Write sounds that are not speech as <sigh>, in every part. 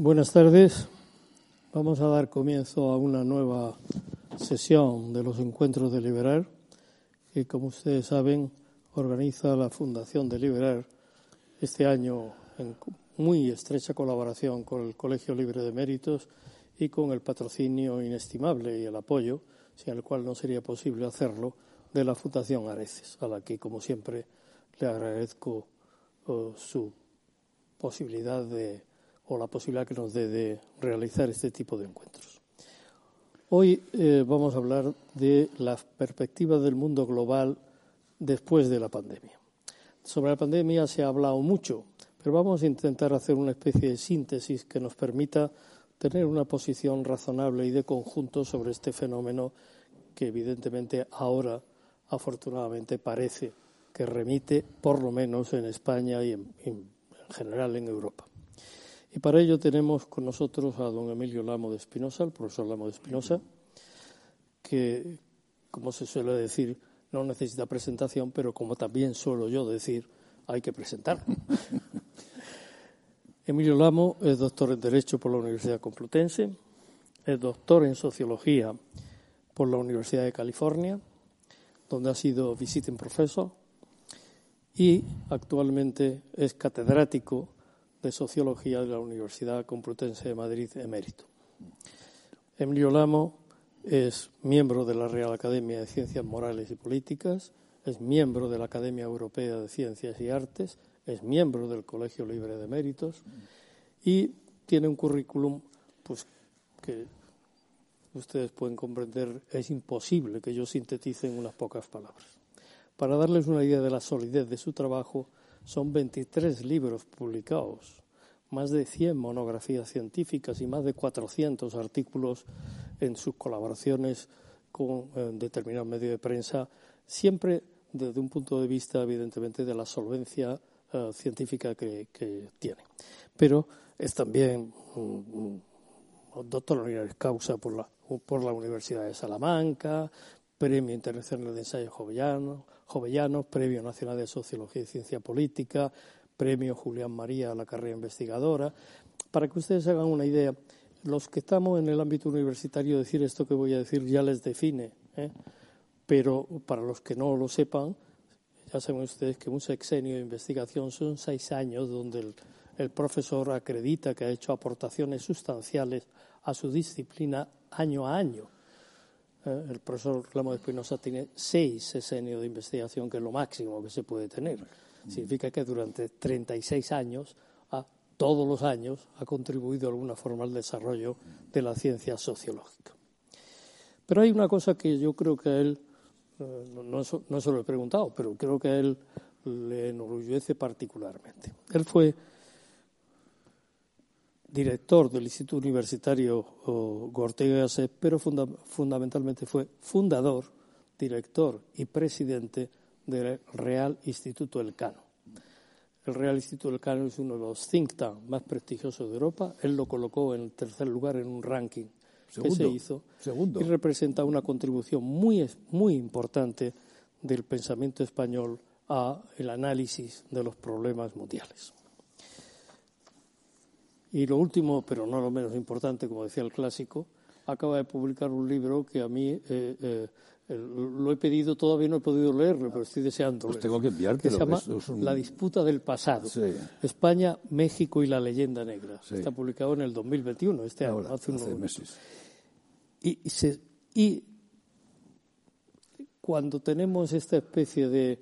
Buenas tardes. Vamos a dar comienzo a una nueva sesión de los encuentros de Liberar, que como ustedes saben organiza la Fundación de Liberar este año en muy estrecha colaboración con el Colegio Libre de Méritos y con el patrocinio inestimable y el apoyo, sin el cual no sería posible hacerlo, de la Fundación Areces, a la que, como siempre, le agradezco oh, su posibilidad de o la posibilidad que nos dé de realizar este tipo de encuentros. Hoy eh, vamos a hablar de las perspectivas del mundo global después de la pandemia. Sobre la pandemia se ha hablado mucho, pero vamos a intentar hacer una especie de síntesis que nos permita tener una posición razonable y de conjunto sobre este fenómeno que evidentemente ahora afortunadamente parece que remite por lo menos en España y en, en general en Europa. Y para ello tenemos con nosotros a don Emilio Lamo de Espinosa, el profesor Lamo de Espinosa, que, como se suele decir, no necesita presentación, pero como también suelo yo decir, hay que presentarlo. <laughs> Emilio Lamo es doctor en Derecho por la Universidad Complutense, es doctor en Sociología por la Universidad de California, donde ha sido visiting professor, y actualmente es catedrático de Sociología de la Universidad Complutense de Madrid, emérito. Emilio Lamo es miembro de la Real Academia de Ciencias Morales y Políticas, es miembro de la Academia Europea de Ciencias y Artes, es miembro del Colegio Libre de Méritos y tiene un currículum pues, que ustedes pueden comprender es imposible que yo sintetice en unas pocas palabras. Para darles una idea de la solidez de su trabajo, son 23 libros publicados, más de 100 monografías científicas y más de 400 artículos en sus colaboraciones con eh, determinados medios de prensa, siempre desde un punto de vista, evidentemente, de la solvencia eh, científica que, tiene. Pero es también un, doctor honoris causa por la, por la Universidad de Salamanca, Premio Internacional de Ensayo Jovellano, Jovellanos, Premio Nacional de Sociología y Ciencia Política, Premio Julián María a la carrera investigadora. Para que ustedes hagan una idea, los que estamos en el ámbito universitario, decir esto que voy a decir ya les define, ¿eh? pero para los que no lo sepan, ya saben ustedes que un sexenio de investigación son seis años donde el, profesor acredita que ha hecho aportaciones sustanciales a su disciplina año a año. ¿Eh? el profesor Ramos de Espinosa tiene seis sesenios de investigación, que es lo máximo que se puede tener. Significa que durante 36 años, a, todos los años, ha contribuido de alguna forma al desarrollo de la ciencia sociológica. Pero hay una cosa que yo creo que a él, eh, no, no, se lo he preguntado, pero creo que a él le enorgullece particularmente. Él fue director del Instituto Universitario Gortega pero fundamentalmente fue fundador, director y presidente del Real Instituto Elcano. El Real Instituto Elcano es uno de los think tanks más prestigiosos de Europa. Él lo colocó en el tercer lugar en un ranking que se hizo y representa una contribución muy, muy importante del pensamiento español a el análisis de los problemas mundiales. Y lo último, pero no lo menos importante, como decía el clásico, acaba de publicar un libro que a mí eh, eh, lo he pedido, todavía no he podido leerlo, pero estoy deseando. Pues tengo que enviarte. Que se llama La disputa del pasado. España, México y la leyenda negra. Está publicado en el 2021, este año, hace unos meses. Y, y cuando tenemos esta especie de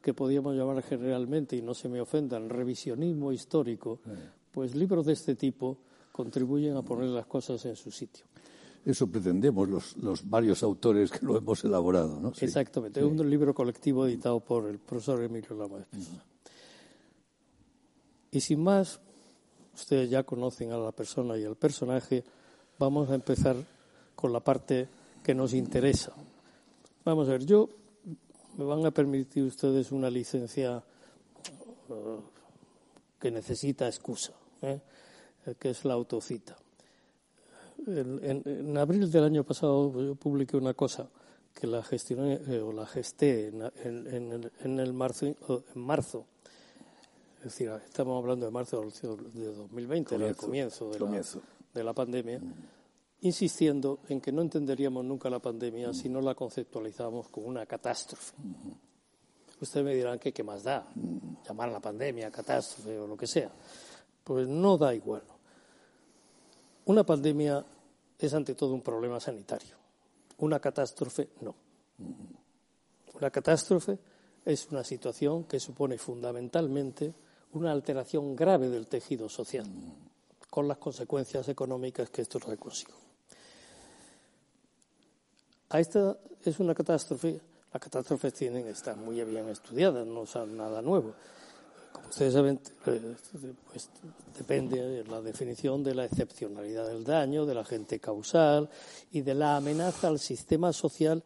que podríamos llamar generalmente, y no se me ofendan, revisionismo histórico, pues libros de este tipo contribuyen a poner las cosas en su sitio. Eso pretendemos los, los varios autores que lo hemos elaborado, ¿no? Exactamente. Es un libro colectivo editado por el profesor Emilio Lama Y sin más, ustedes ya conocen a la persona y al personaje, vamos a empezar con la parte que nos interesa. Vamos a ver, yo me van a permitir ustedes una licencia eh, que necesita excusa, ¿eh? que es la autocita. En, abril del año pasado yo publiqué una cosa que la gestioné eh, o la gesté en, el marzo, en marzo. Es decir, estamos hablando de marzo de 2020, el comienzo de, La, de la pandemia, insistiendo en que no entenderíamos nunca la pandemia si no la conceptualizábamos como una catástrofe. Ustedes me dirán que qué más da, llamar a la pandemia catástrofe o lo que sea. Pues no da igual. Una pandemia es ante todo un problema sanitario. Una catástrofe no. Una catástrofe es una situación que supone fundamentalmente una alteración grave del tejido social, con las consecuencias económicas que esto trae. A esta es una catástrofe, las catástrofes tienen, están muy bien estudiadas, no son nada nuevo. Ustedes saben, eh, pues, depende de la definición de la excepcionalidad del daño, del agente causal y de la amenaza al sistema social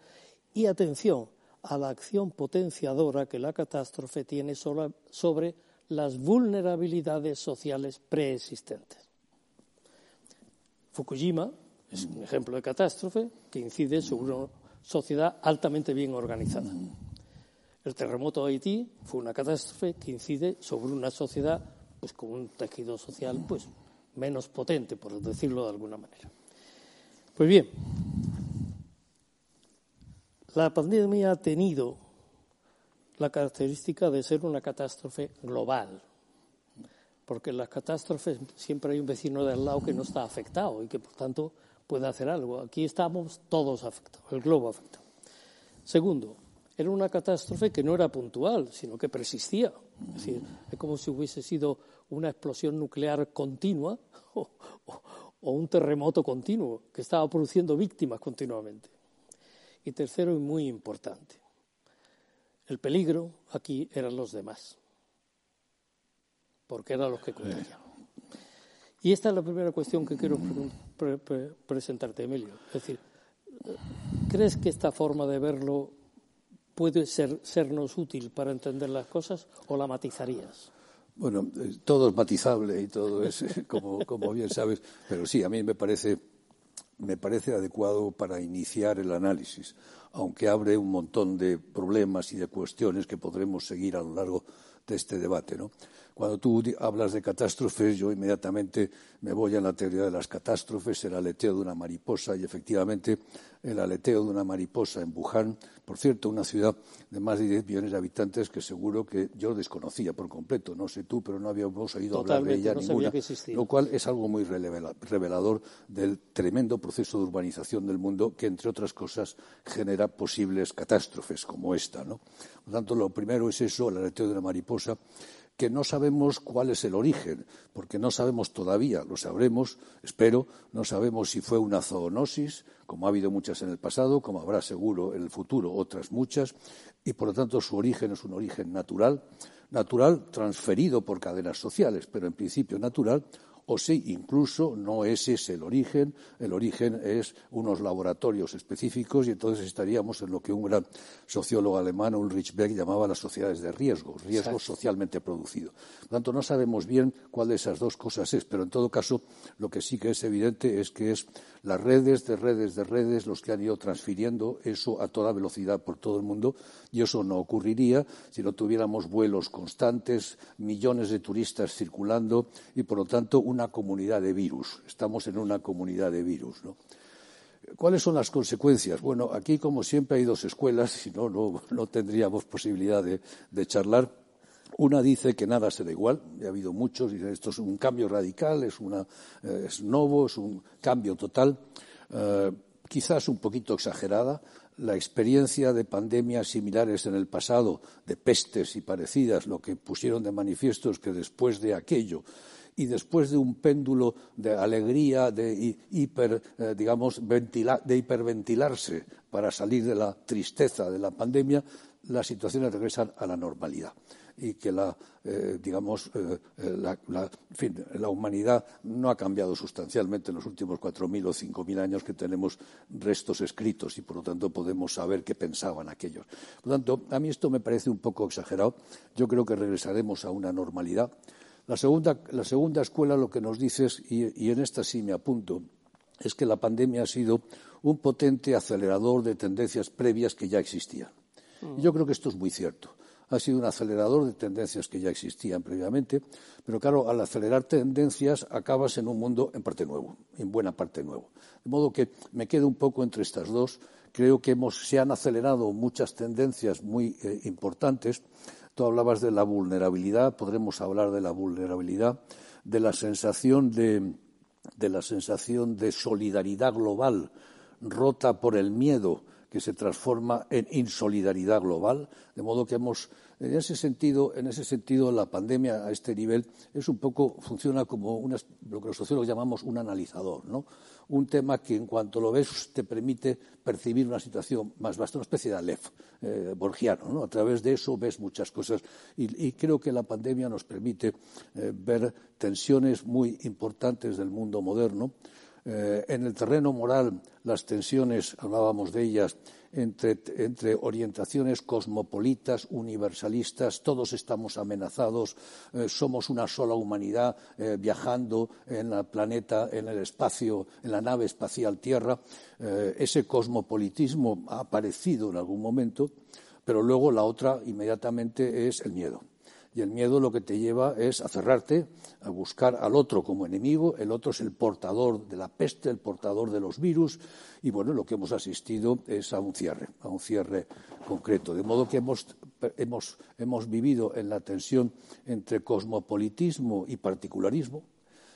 y atención a la acción potenciadora que la catástrofe tiene sobre las vulnerabilidades sociales preexistentes. Fukushima es un ejemplo de catástrofe que incide sobre una sociedad altamente bien organizada. El terremoto de Haití fue una catástrofe que incide sobre una sociedad pues, con un tejido social pues, menos potente, por decirlo de alguna manera. Pues bien, la pandemia ha tenido la característica de ser una catástrofe global, porque en las catástrofes siempre hay un vecino de al lado que no está afectado y que, por tanto, puede hacer algo. Aquí estamos todos afectados, el globo afectado. Segundo, era una catástrofe que no era puntual, sino que persistía. Es decir, es como si hubiese sido una explosión nuclear continua <laughs> o, un terremoto continuo que estaba produciendo víctimas continuamente. Y tercero, y muy importante, el peligro aquí eran los demás, porque eran los que contagiaban. Y esta es la primera cuestión que quiero presentarte, Emilio. Es decir, ¿crees que esta forma de verlo puede ser, sernos útil para entender las cosas o la matizarías? Bueno, eh, todo es matizable y todo es, como, como bien sabes, pero sí, a mí me parece, me parece adecuado para iniciar el análisis, aunque abre un montón de problemas y de cuestiones que podremos seguir a lo largo de este debate. ¿no? Cuando tú hablas de catástrofes, yo inmediatamente me voy a la teoría de las catástrofes, el aleteo de una mariposa, y efectivamente el aleteo de una mariposa en Wuhan, por cierto, una ciudad de más de 10 millones de habitantes que seguro que yo desconocía por completo, no sé tú, pero no habíamos oído hablar de ella ninguna, lo cual es algo muy revelador del tremendo proceso de urbanización del mundo que, entre otras cosas, genera posibles catástrofes como esta. ¿no? Por lo tanto, lo primero es eso, el aleteo de una mariposa, que no sabemos cuál es el origen, porque no sabemos todavía, lo sabremos, espero, no sabemos si fue una zoonosis, como ha habido muchas en el pasado, como habrá seguro en el futuro otras muchas, y por lo tanto su origen es un origen natural, natural transferido por cadenas sociales, pero en principio natural, o si incluso no es ese el origen, el origen es unos laboratorios específicos y entonces estaríamos en lo que un gran sociólogo alemán, Ulrich Beck, llamaba las sociedades de riesgo, riesgo socialmente producido. Por tanto, no sabemos bien cuál de esas dos cosas es, pero en todo caso, lo que sí que es evidente es que es las redes de redes de redes los que han ido transfiriendo eso a toda velocidad por todo el mundo y eso no ocurriría si no tuviéramos vuelos constantes, millones de turistas circulando y, por lo tanto, una comunidad de virus. Estamos en una comunidad de virus, ¿no? ¿Cuáles son las consecuencias? Bueno, aquí, como siempre, hay dos escuelas, si no, no, tendríamos posibilidad de, charlar. Una dice que nada será igual, ha habido muchos, dicen esto es un cambio radical, es, una, eh, es nuevo, es un cambio total. Eh, quizás un poquito exagerada. La experiencia de pandemias similares en el pasado, de pestes y parecidas, lo que pusieron de manifiesto es que después de aquello y después de un péndulo de alegría, de hiper, eh, digamos, de hiperventilarse para salir de la tristeza de la pandemia, las situaciones regresan a la normalidad. Y que la, eh, digamos, eh, la, la, humanidad no ha cambiado sustancialmente en los últimos 4.000 o 5.000 años que tenemos restos escritos y, por lo tanto, podemos saber qué pensaban aquellos. Por lo tanto, a mí esto me parece un poco exagerado. Yo creo que regresaremos a una normalidad. La segunda, la segunda escuela lo que nos dice es, y en esta sí me apunto, es que la pandemia ha sido un potente acelerador de tendencias previas que ya existían. Y yo creo que esto es muy cierto. Ha sido un acelerador de tendencias que ya existían previamente, pero claro, al acelerar tendencias acabas en un mundo en parte nuevo, en buena parte nuevo. De modo que me quedo un poco entre estas dos. Creo que se han acelerado muchas tendencias muy eh, importantes. Tú hablabas de la vulnerabilidad, podremos hablar de la vulnerabilidad, de la sensación de, de la sensación de solidaridad global rota por el miedo que se transforma en insolidaridad global, de modo que hemos en ese sentido, en ese sentido la pandemia a este nivel es un poco funciona como lo que los sociólogos llamamos un analizador, ¿no? Un tema que en cuanto lo ves te permite percibir una situación más vasta, una especie de Aleph eh, borgiano, ¿no? A través de eso ves muchas cosas y, creo que la pandemia nos permite eh, ver tensiones muy importantes del mundo moderno eh, en el terreno moral, las tensiones, hablábamos de ellas, entre, orientaciones cosmopolitas, universalistas, todos estamos amenazados, eh, somos una sola humanidad eh, viajando en el planeta, en el espacio, en la nave espacial Tierra. ese cosmopolitismo ha aparecido en algún momento, pero luego la otra inmediatamente es el miedo. Y el miedo lo que te lleva es a cerrarte, a buscar al otro como enemigo. El otro es el portador de la peste, el portador de los virus. Y bueno, lo que hemos asistido es a un cierre, a un cierre concreto. De modo que hemos, vivido en la tensión entre cosmopolitismo y particularismo,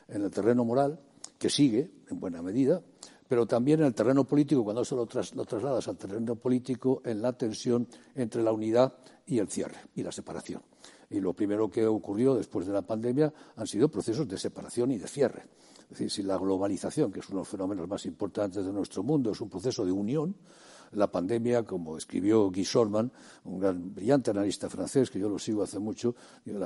en el terreno moral, que sigue en buena medida, pero también en el terreno político, cuando eso lo, trasladas al terreno político, en la tensión entre la unidad y el cierre y la separación. Y lo primero que ocurrió después de la pandemia han sido procesos de separación y de cierre. Es decir, si la globalización, que es uno de los fenómenos más importantes de nuestro mundo, es un proceso de unión, la pandemia, como escribió Guy Sorman, un gran, brillante analista francés, que yo lo sigo hace mucho, el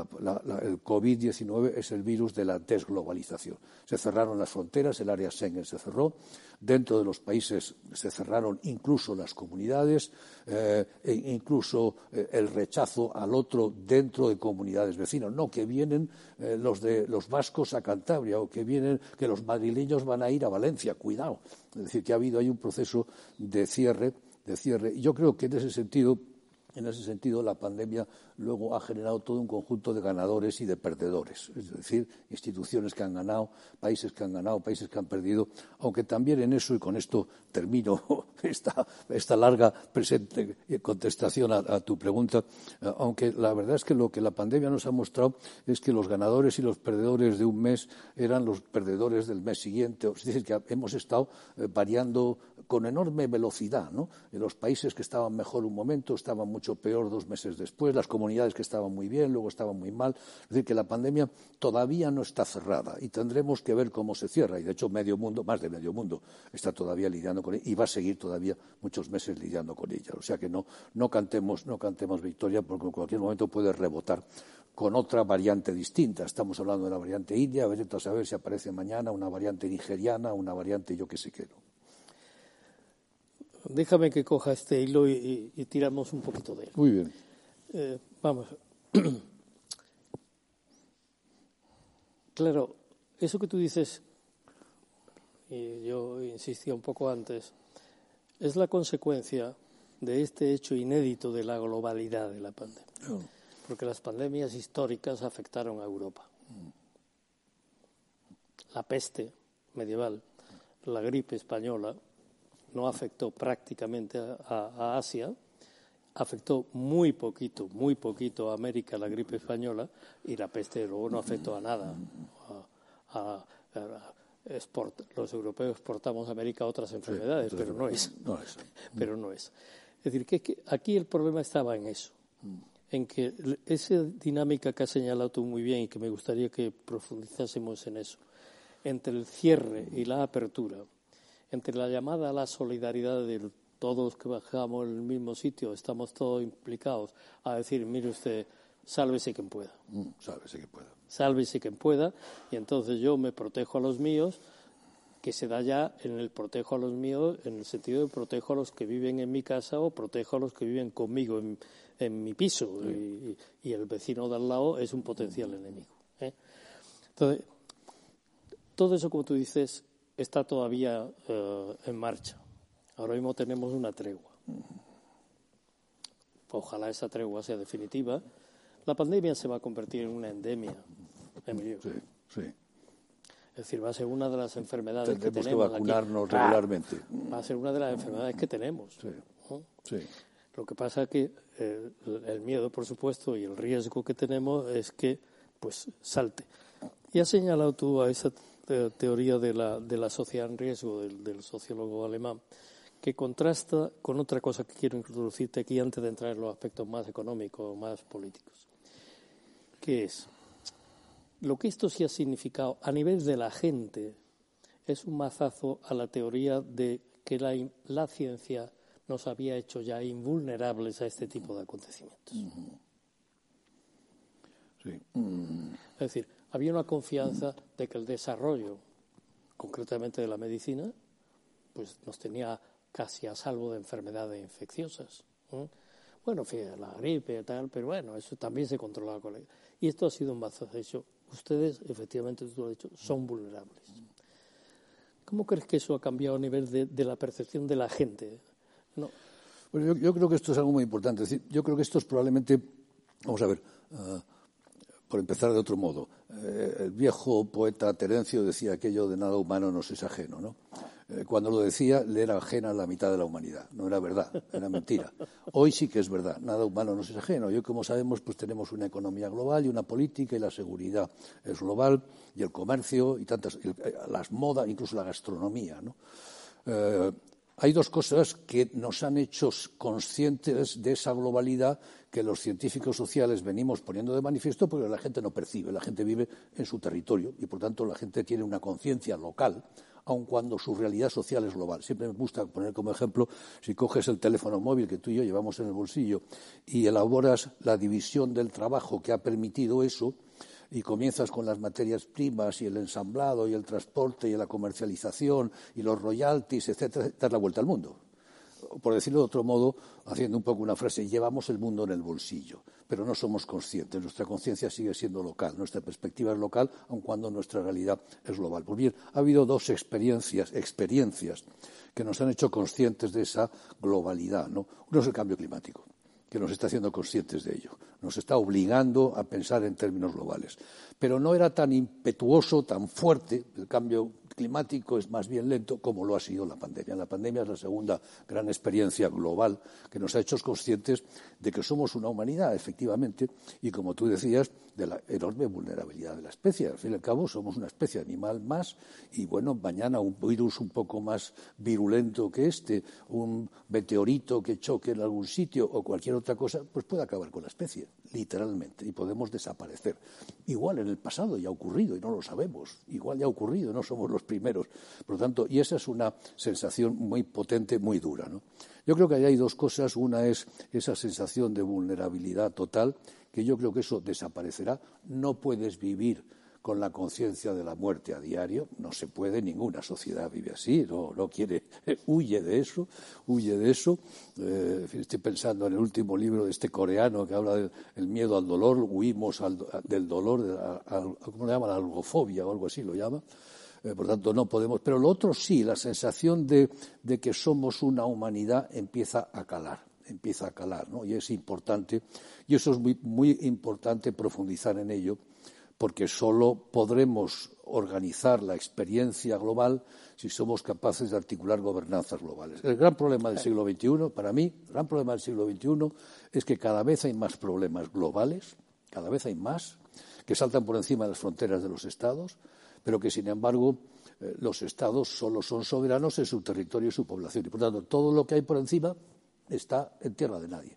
COVID-19 es el virus de la desglobalización. Se cerraron las fronteras, el área Schengen se cerró, dentro de los países se cerraron incluso las comunidades, eh, e incluso eh, el rechazo al otro dentro de comunidades vecinas. No, que vienen eh, los de los vascos a Cantabria o que vienen que los madrileños van a ir a Valencia. Cuidado. Es decir, que ha habido ahí un proceso de cierre, de cierre. Y yo creo que en ese sentido en ese sentido, la pandemia luego ha generado todo un conjunto de ganadores y de perdedores, es decir, instituciones que han ganado, países que han ganado, países que han perdido, aunque también en eso, y con esto termino <laughs> esta, larga presente contestación a, tu pregunta, eh, aunque la verdad es que lo que la pandemia nos ha mostrado es que los ganadores y los perdedores de un mes eran los perdedores del mes siguiente, es decir, que hemos estado eh, variando con enorme velocidad, ¿no? Los países que estaban mejor un momento estaban mucho peor dos meses después, las que estaban muy bien, luego estaban muy mal. Es decir, que la pandemia todavía no está cerrada y tendremos que ver cómo se cierra. Y de hecho, medio mundo, más de medio mundo, está todavía lidiando con ella y va a seguir todavía muchos meses lidiando con ella. O sea que no, no, cantemos, no cantemos victoria porque en cualquier momento puede rebotar con otra variante distinta. Estamos hablando de la variante india, a ver, a saber si aparece mañana una variante nigeriana, una variante yo qué sé qué. ¿no? Déjame que coja este hilo y, tiramos un poquito de él. Muy bien. Eh, vamos. <clears throat> claro, eso que tú dices, y yo insistía un poco antes, es la consecuencia de este hecho inédito de la globalidad de la pandemia. Oh. Porque las pandemias históricas afectaron a Europa. La peste medieval, la gripe española, no afectó prácticamente a, Asia, afectó muy poquito, muy poquito a América la gripe española y la peste luego no afectó a nada. los europeos exportamos a América otras enfermedades, pero no es. <laughs> Pero no es. Es decir, que, aquí el problema estaba en eso, en que esa dinámica que has señalado tú muy bien y que me gustaría que profundizásemos en eso, entre el cierre y la apertura, entre la llamada a la solidaridad de todos que bajamos en el mismo sitio, estamos todos implicados, a decir, mire usted, sálvese quien pueda. Mm, sálvese quien pueda. Sálvese quien pueda. Y entonces yo me protejo a los míos, que se da ya en el protejo a los míos, en el sentido de protejo a los que viven en mi casa o protejo a los que viven conmigo en, mi piso. Y, el vecino de al lado es un potencial enemigo. ¿eh? Entonces, todo eso, como tú dices, está todavía eh, en marcha. Ahora mismo tenemos una tregua. Ojalá esa tregua sea definitiva. La pandemia se va a convertir en una endemia, Emilio. Sí, sí. Es decir, va a ser una de las enfermedades que tenemos. que vacunarnos regularmente. Va a ser una de las enfermedades que tenemos. Sí, sí. Lo que pasa es que eh, el miedo, por supuesto, y el riesgo que tenemos es que pues salte. Y has señalado tú a esa teoría de la, de la sociedad en riesgo del sociólogo alemán que contrasta con otra cosa que quiero introducirte aquí antes de entrar en los aspectos más económicos, más políticos, que es lo que esto sí ha significado a nivel de la gente es un mazazo a la teoría de que la, la ciencia nos había hecho ya invulnerables a este tipo de acontecimientos. Sí. Es decir, había una confianza de que el desarrollo, concretamente de la medicina, pues nos tenía casi a salvo de enfermedades infecciosas. Bueno, fíjate, la gripe y tal, pero bueno, eso también se controlaba con. Y esto ha sido un de hecho. Ustedes, efectivamente, tú lo has dicho, son vulnerables. ¿Cómo crees que eso ha cambiado a nivel de, la percepción de la gente? No. Bueno, yo, creo que esto es algo muy importante. decir, yo creo que esto es probablemente, vamos a ver, ah, por empezar de otro modo, eh, el viejo poeta Terencio decía aquello de nada humano nos es ajeno, ¿no? Eh, cuando lo decía, le era ajena a la mitad de la humanidad. No era verdad, era mentira. Hoy sí que es verdad, nada humano nos es ajeno. Hoy, como sabemos, pues tenemos una economía global y una política y la seguridad es global y el comercio y tantas, eh, las modas, incluso la gastronomía, ¿no? hay dos cosas que nos han hecho conscientes de esa globalidad que los científicos sociales venimos poniendo de manifiesto porque la gente no percibe, la gente vive en su territorio y por tanto la gente tiene una conciencia local, aun cuando su realidad social es global. Siempre me gusta poner como ejemplo, si coges el teléfono móvil que tú y yo llevamos en el bolsillo y elaboras la división del trabajo que ha permitido eso, y comienzas con las materias primas y el ensamblado y el transporte y la comercialización y los royalties, etcétera, dar la vuelta al mundo. Por decirlo de otro modo, haciendo un poco una frase, llevamos el mundo en el bolsillo, pero no somos conscientes. Nuestra conciencia sigue siendo local, nuestra perspectiva es local, aun cuando nuestra realidad es global. Pues bien, ha habido dos experiencias, experiencias que nos han hecho conscientes de esa globalidad. ¿no? Uno es el cambio climático que nos está haciendo conscientes de ello. Nos está obligando a pensar en términos globales. Pero no era tan impetuoso, tan fuerte el cambio climático es más bien lento como lo ha sido la pandemia. La pandemia es la segunda gran experiencia global que nos ha hecho conscientes de que somos una humanidad, efectivamente, y como tú decías, de la enorme vulnerabilidad de la especie. Al fin y al cabo, somos una especie animal más y, bueno, mañana un virus un poco más virulento que este, un meteorito que choque en algún sitio o cualquier otra cosa, pues puede acabar con la especie, literalmente, y podemos desaparecer. Igual en el pasado ya ha ocurrido y no lo sabemos. Igual ya ha ocurrido, no somos los primeros. Por lo tanto, y esa es una sensación muy potente, muy dura. ¿no? Yo creo que ahí hay dos cosas. Una es esa sensación de vulnerabilidad total, que yo creo que eso desaparecerá. No puedes vivir con la conciencia de la muerte a diario. No se puede, ninguna sociedad vive así, no, no quiere, <laughs> huye de eso, huye de eso. Eh, estoy pensando en el último libro de este coreano que habla del miedo al dolor, huimos del dolor, de ¿cómo le llama? La algofobia o algo así lo llama. Eh, por tanto, no podemos. Pero lo otro sí, la sensación de, que somos una humanidad empieza a calar, empieza a calar, ¿no? Y es importante, y eso es muy, muy importante profundizar en ello, porque solo podremos organizar la experiencia global si somos capaces de articular gobernanzas globales. El gran problema del siglo XXI, para mí, el gran problema del siglo XXI es que cada vez hay más problemas globales, cada vez hay más, que saltan por encima de las fronteras de los Estados, pero que, sin embargo, eh, los Estados solo son soberanos en su territorio y su población. Y, por tanto, todo lo que hay por encima está en tierra de nadie.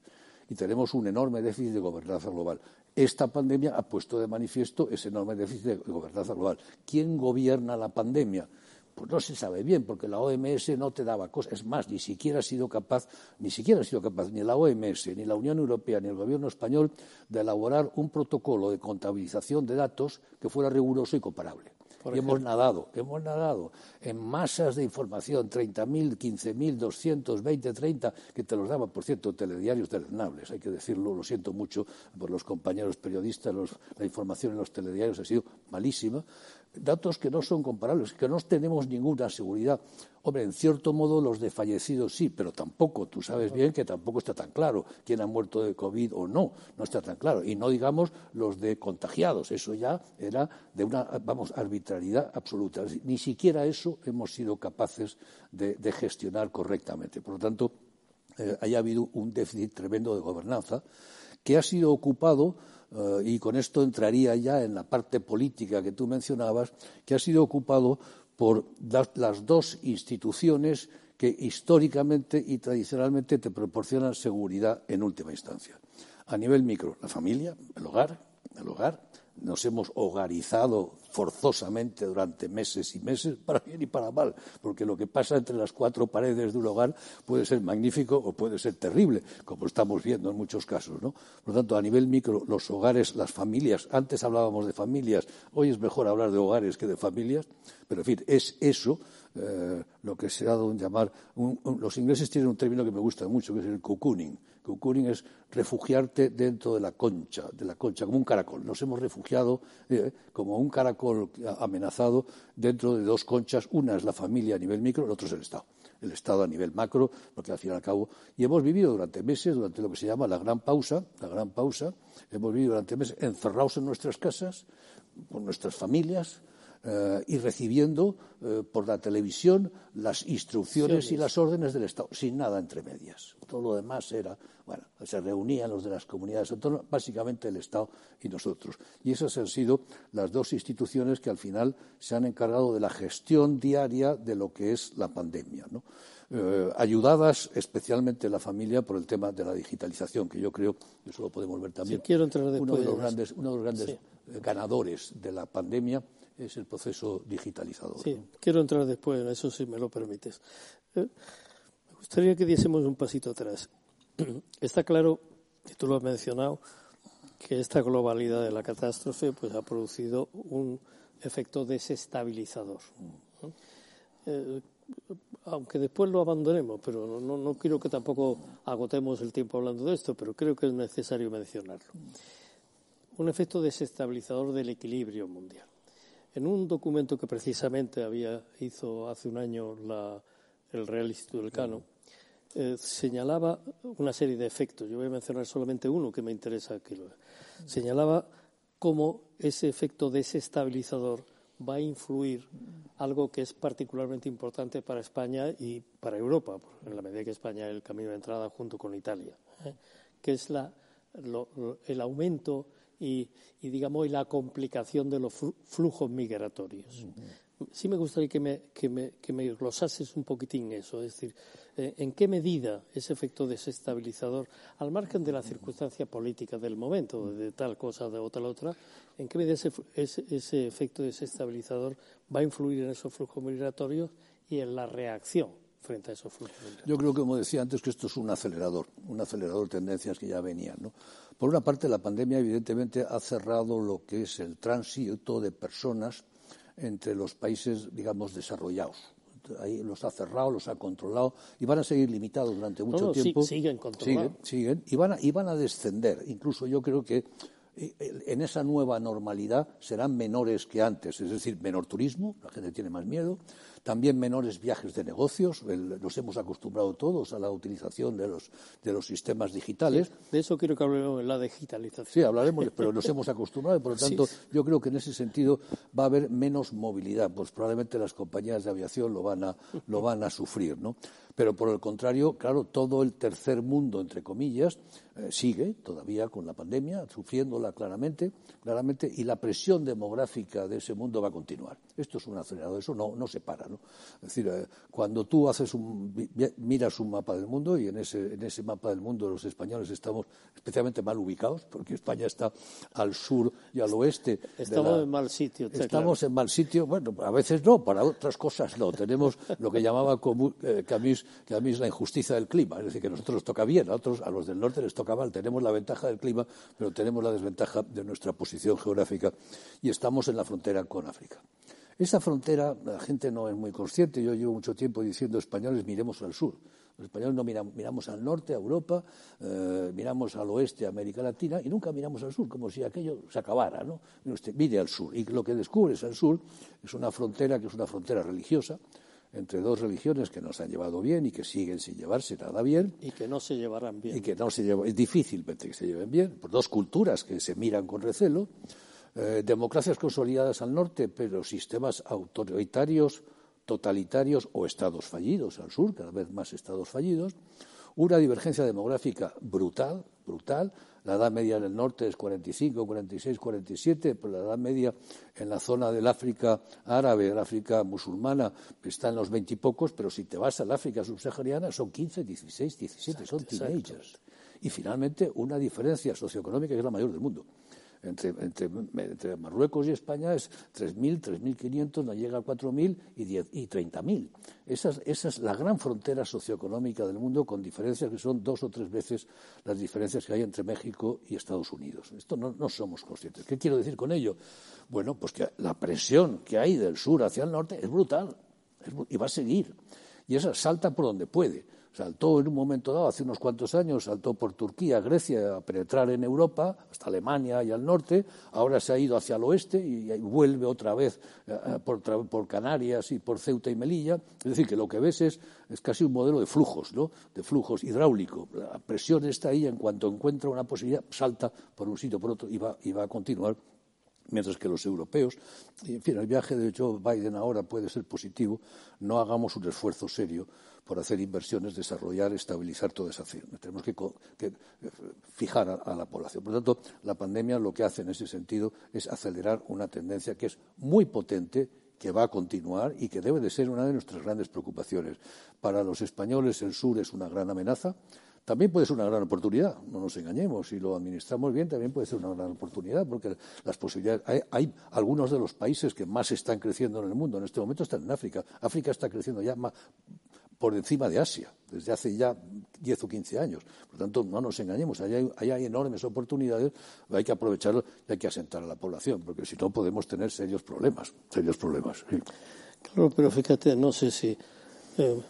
Y tenemos un enorme déficit de gobernanza global. Esta pandemia ha puesto de manifiesto ese enorme déficit de gobernanza global. ¿Quién gobierna la pandemia? Pues no se sabe bien, porque la OMS no te daba cosas. Es más, ni siquiera ha sido capaz, ni siquiera ha sido capaz ni la OMS, ni la Unión Europea, ni el gobierno español de elaborar un protocolo de contabilización de datos que fuera riguroso y comparable y hemos nadado, hemos nadado en masas de información, 30.000, 15.000, 220, 30, que te los daban, por cierto, telediarios deleznables, hay que decirlo, lo siento mucho por los compañeros periodistas, la información en los telediarios ha sido malísima, datos que no son comparables, que no tenemos ninguna seguridad. Hombre, en cierto modo los de fallecidos sí, pero tampoco, tú sabes bien que tampoco está tan claro quién ha muerto de COVID o no, no está tan claro. Y no digamos los de contagiados, eso ya era de una, vamos, arbitrariedad absoluta. Ni siquiera eso hemos sido capaces de, gestionar correctamente. Por lo tanto, eh, haya habido un déficit tremendo de gobernanza que ha sido ocupado eh, y con esto entraría ya en la parte política que tú mencionabas, que ha sido ocupado por las dos instituciones que históricamente y tradicionalmente te proporcionan seguridad en última instancia. A nivel micro, la familia, el hogar, el hogar, nos hemos hogarizado forzosamente durante meses y meses, <laughs> para bien y para mal, porque lo que pasa entre las cuatro paredes de un hogar puede ser magnífico o puede ser terrible, como estamos viendo en muchos casos. ¿no? Por lo tanto, a nivel micro, los hogares, las familias, antes hablábamos de familias, hoy es mejor hablar de hogares que de familias, pero en fin, es eso eh, lo que se ha dado en llamar. los ingleses tienen un término que me gusta mucho, que es el cocooning. Cocooning es refugiarte dentro de la concha, de la concha, como un caracol. Nos hemos refugiado eh, como un caracol amenazado dentro de dos conchas. Una es la familia a nivel micro, el otro es el Estado. El Estado a nivel macro, porque al fin y al cabo. Y hemos vivido durante meses, durante lo que se llama la gran pausa, la gran pausa, hemos vivido durante meses encerrados en nuestras casas, con nuestras familias, eh, y recibiendo eh, por la televisión las instrucciones y las órdenes del Estado, sin nada entre medias. Todo lo demás era, bueno, se reunían los de las comunidades autónomas, básicamente el Estado y nosotros. Y esas han sido las dos instituciones que al final se han encargado de la gestión diaria de lo que es la pandemia. Eh, ayudadas especialmente la familia por el tema de la digitalización, que yo creo que eso lo podemos ver también. quiero entrar uno de los grandes, uno de los grandes ganadores de la pandemia es el proceso digitalizador. Sí, quiero entrar después en eso, si me lo permites. Eh, me gustaría que diésemos un pasito atrás. <clears throat> Está claro, y tú lo has mencionado, que esta globalidad de la catástrofe pues, ha producido un efecto desestabilizador. Eh, aunque después lo abandonemos, pero no, no, quiero que tampoco agotemos el tiempo hablando de esto, pero creo que es necesario mencionarlo. Un efecto desestabilizador del equilibrio mundial. En un documento que precisamente había hizo hace un año el Real Instituto del Cano, eh, señalaba una serie de efectos. Yo voy a mencionar solamente uno que me interesa aquí. Señalaba cómo ese efecto desestabilizador va a influir algo que es particularmente importante para España y para Europa, en la medida que España es el camino de entrada junto con Italia, ¿eh? que es la, el aumento y, digamos, la complicación de los flujos migratorios. Sí me gustaría que me, que, me, que me glosases un poquitín eso, es decir, eh, en qué medida ese efecto desestabilizador, al margen de la circunstancia política del momento, de tal cosa o de tal otra, en qué medida ese, ese, ese efecto desestabilizador va a influir en esos flujos migratorios y en la reacción frente a esos flujos. Yo creo que, como decía antes, que esto es un acelerador, un acelerador de tendencias que ya venían, ¿no? Por una parte, la pandemia evidentemente ha cerrado lo que es el tránsito de personas entre los países, digamos, desarrollados. Ahí los ha cerrado, los ha controlado y van a seguir limitados durante mucho tiempo. siguen controlados. Siguen, y van, a, y van a descender. Incluso yo creo que eh, en esa nueva normalidad serán menores que antes, es decir, menor turismo, la gente tiene más miedo, también menores viajes de negocios, nos hemos acostumbrado todos a la utilización de los, de los sistemas digitales. de eso quiero que hablemos, la digitalización. Sí, hablaremos, pero nos hemos acostumbrado y por lo <laughs> tanto yo creo que en ese sentido va a haber menos movilidad, pues probablemente las compañías de aviación lo van a, lo van a sufrir, ¿no? Pero por el contrario, claro, todo el tercer mundo, entre comillas, eh, sigue todavía con la pandemia, sufriéndola claramente, claramente, y la presión demográfica de ese mundo va a continuar. Esto es un acelerador, eso no, no se para. ¿No? Es decir, eh, cuando tú haces un, miras un mapa del mundo, y en ese, en ese mapa del mundo los españoles estamos especialmente mal ubicados, porque España está al sur y al oeste. Estamos en mal sitio. Estamos en mal sitio, bueno, a veces no, para otras cosas no. Tenemos lo que llamaba eh, Camus, Camus la injusticia del clima, es decir, que a nosotros nos toca bien, a otros, a los del norte les toca tenemos la ventaja del clima, pero tenemos la desventaja de nuestra posición geográfica y estamos en la frontera con África. Esa frontera la gente no es muy consciente. Yo llevo mucho tiempo diciendo españoles miremos al sur. Los españoles no miramos, al norte, a Europa, eh, miramos al oeste, a América Latina, y nunca miramos al sur, como si aquello se acabara, ¿no? Usted mire al sur, y lo que descubres al sur es una frontera que es una frontera religiosa, entre dos religiones que nos han llevado bien y que siguen sin llevarse nada bien. Y que no se llevarán bien. Y que no se llevan, es difícilmente que se lleven bien, por dos culturas que se miran con recelo, eh, democracias consolidadas al norte, pero sistemas autoritarios, totalitarios o estados fallidos al sur, cada vez más estados fallidos, una divergencia demográfica brutal, brutal, la edad media en el norte es 45, 46, 47, pero la edad media en la zona del África árabe, la África musulmana, está en los veintipocos, pero si te vas al África subsahariana son 15, 16, 17, son teenagers. Y finalmente una diferencia socioeconómica que es la mayor del mundo entre, Marruecos y España es 3.000, 3.500, no llega a 4.000 y, y 30.000. Esa, esa es la gran frontera socioeconómica del mundo con diferencias que son dos o tres veces las diferencias que hay entre México y Estados Unidos. Esto no, no somos conscientes. ¿Qué quiero decir con ello? Bueno, pues que la presión que hay del sur hacia el norte es brutal y va a seguir. Y esa salta por donde puede saltó en un momento dado, hace unos cuantos años, saltó por Turquía, Grecia, a penetrar en Europa, hasta Alemania y al norte, ahora se ha ido hacia el oeste y vuelve otra vez eh, eh, por, Canarias y por Ceuta y Melilla. Es decir, que lo que ves es, casi un modelo de flujos, ¿no? de flujos hidráulico. La presión está ahí, en cuanto encuentra una posibilidad, salta por un sitio por otro y va a continuar mientras que los europeos, y en fin, el viaje de Joe Biden ahora puede ser positivo, no hagamos un esfuerzo serio por hacer inversiones, desarrollar, estabilizar toda esa zona. Tenemos que, fijar a, la población. Por lo tanto, la pandemia lo que hace en ese sentido es acelerar una tendencia que es muy potente que va a continuar y que debe de ser una de nuestras grandes preocupaciones. Para los españoles el sur es una gran amenaza, también puede ser una gran oportunidad, no nos engañemos, si lo administramos bien también puede ser una gran oportunidad, porque las posibilidades, hay, hay, algunos de los países que más están creciendo en el mundo en este momento están en África. África está creciendo ya más, por encima de Asia, desde hace ya 10 o 15 años. Por lo tanto, no nos engañemos, ahí hay, enormes oportunidades, hay que aprovecharlo y hay que asentar a la población, porque si no podemos tener serios problemas, serios problemas. Claro, pero fíjate, no sé si eh,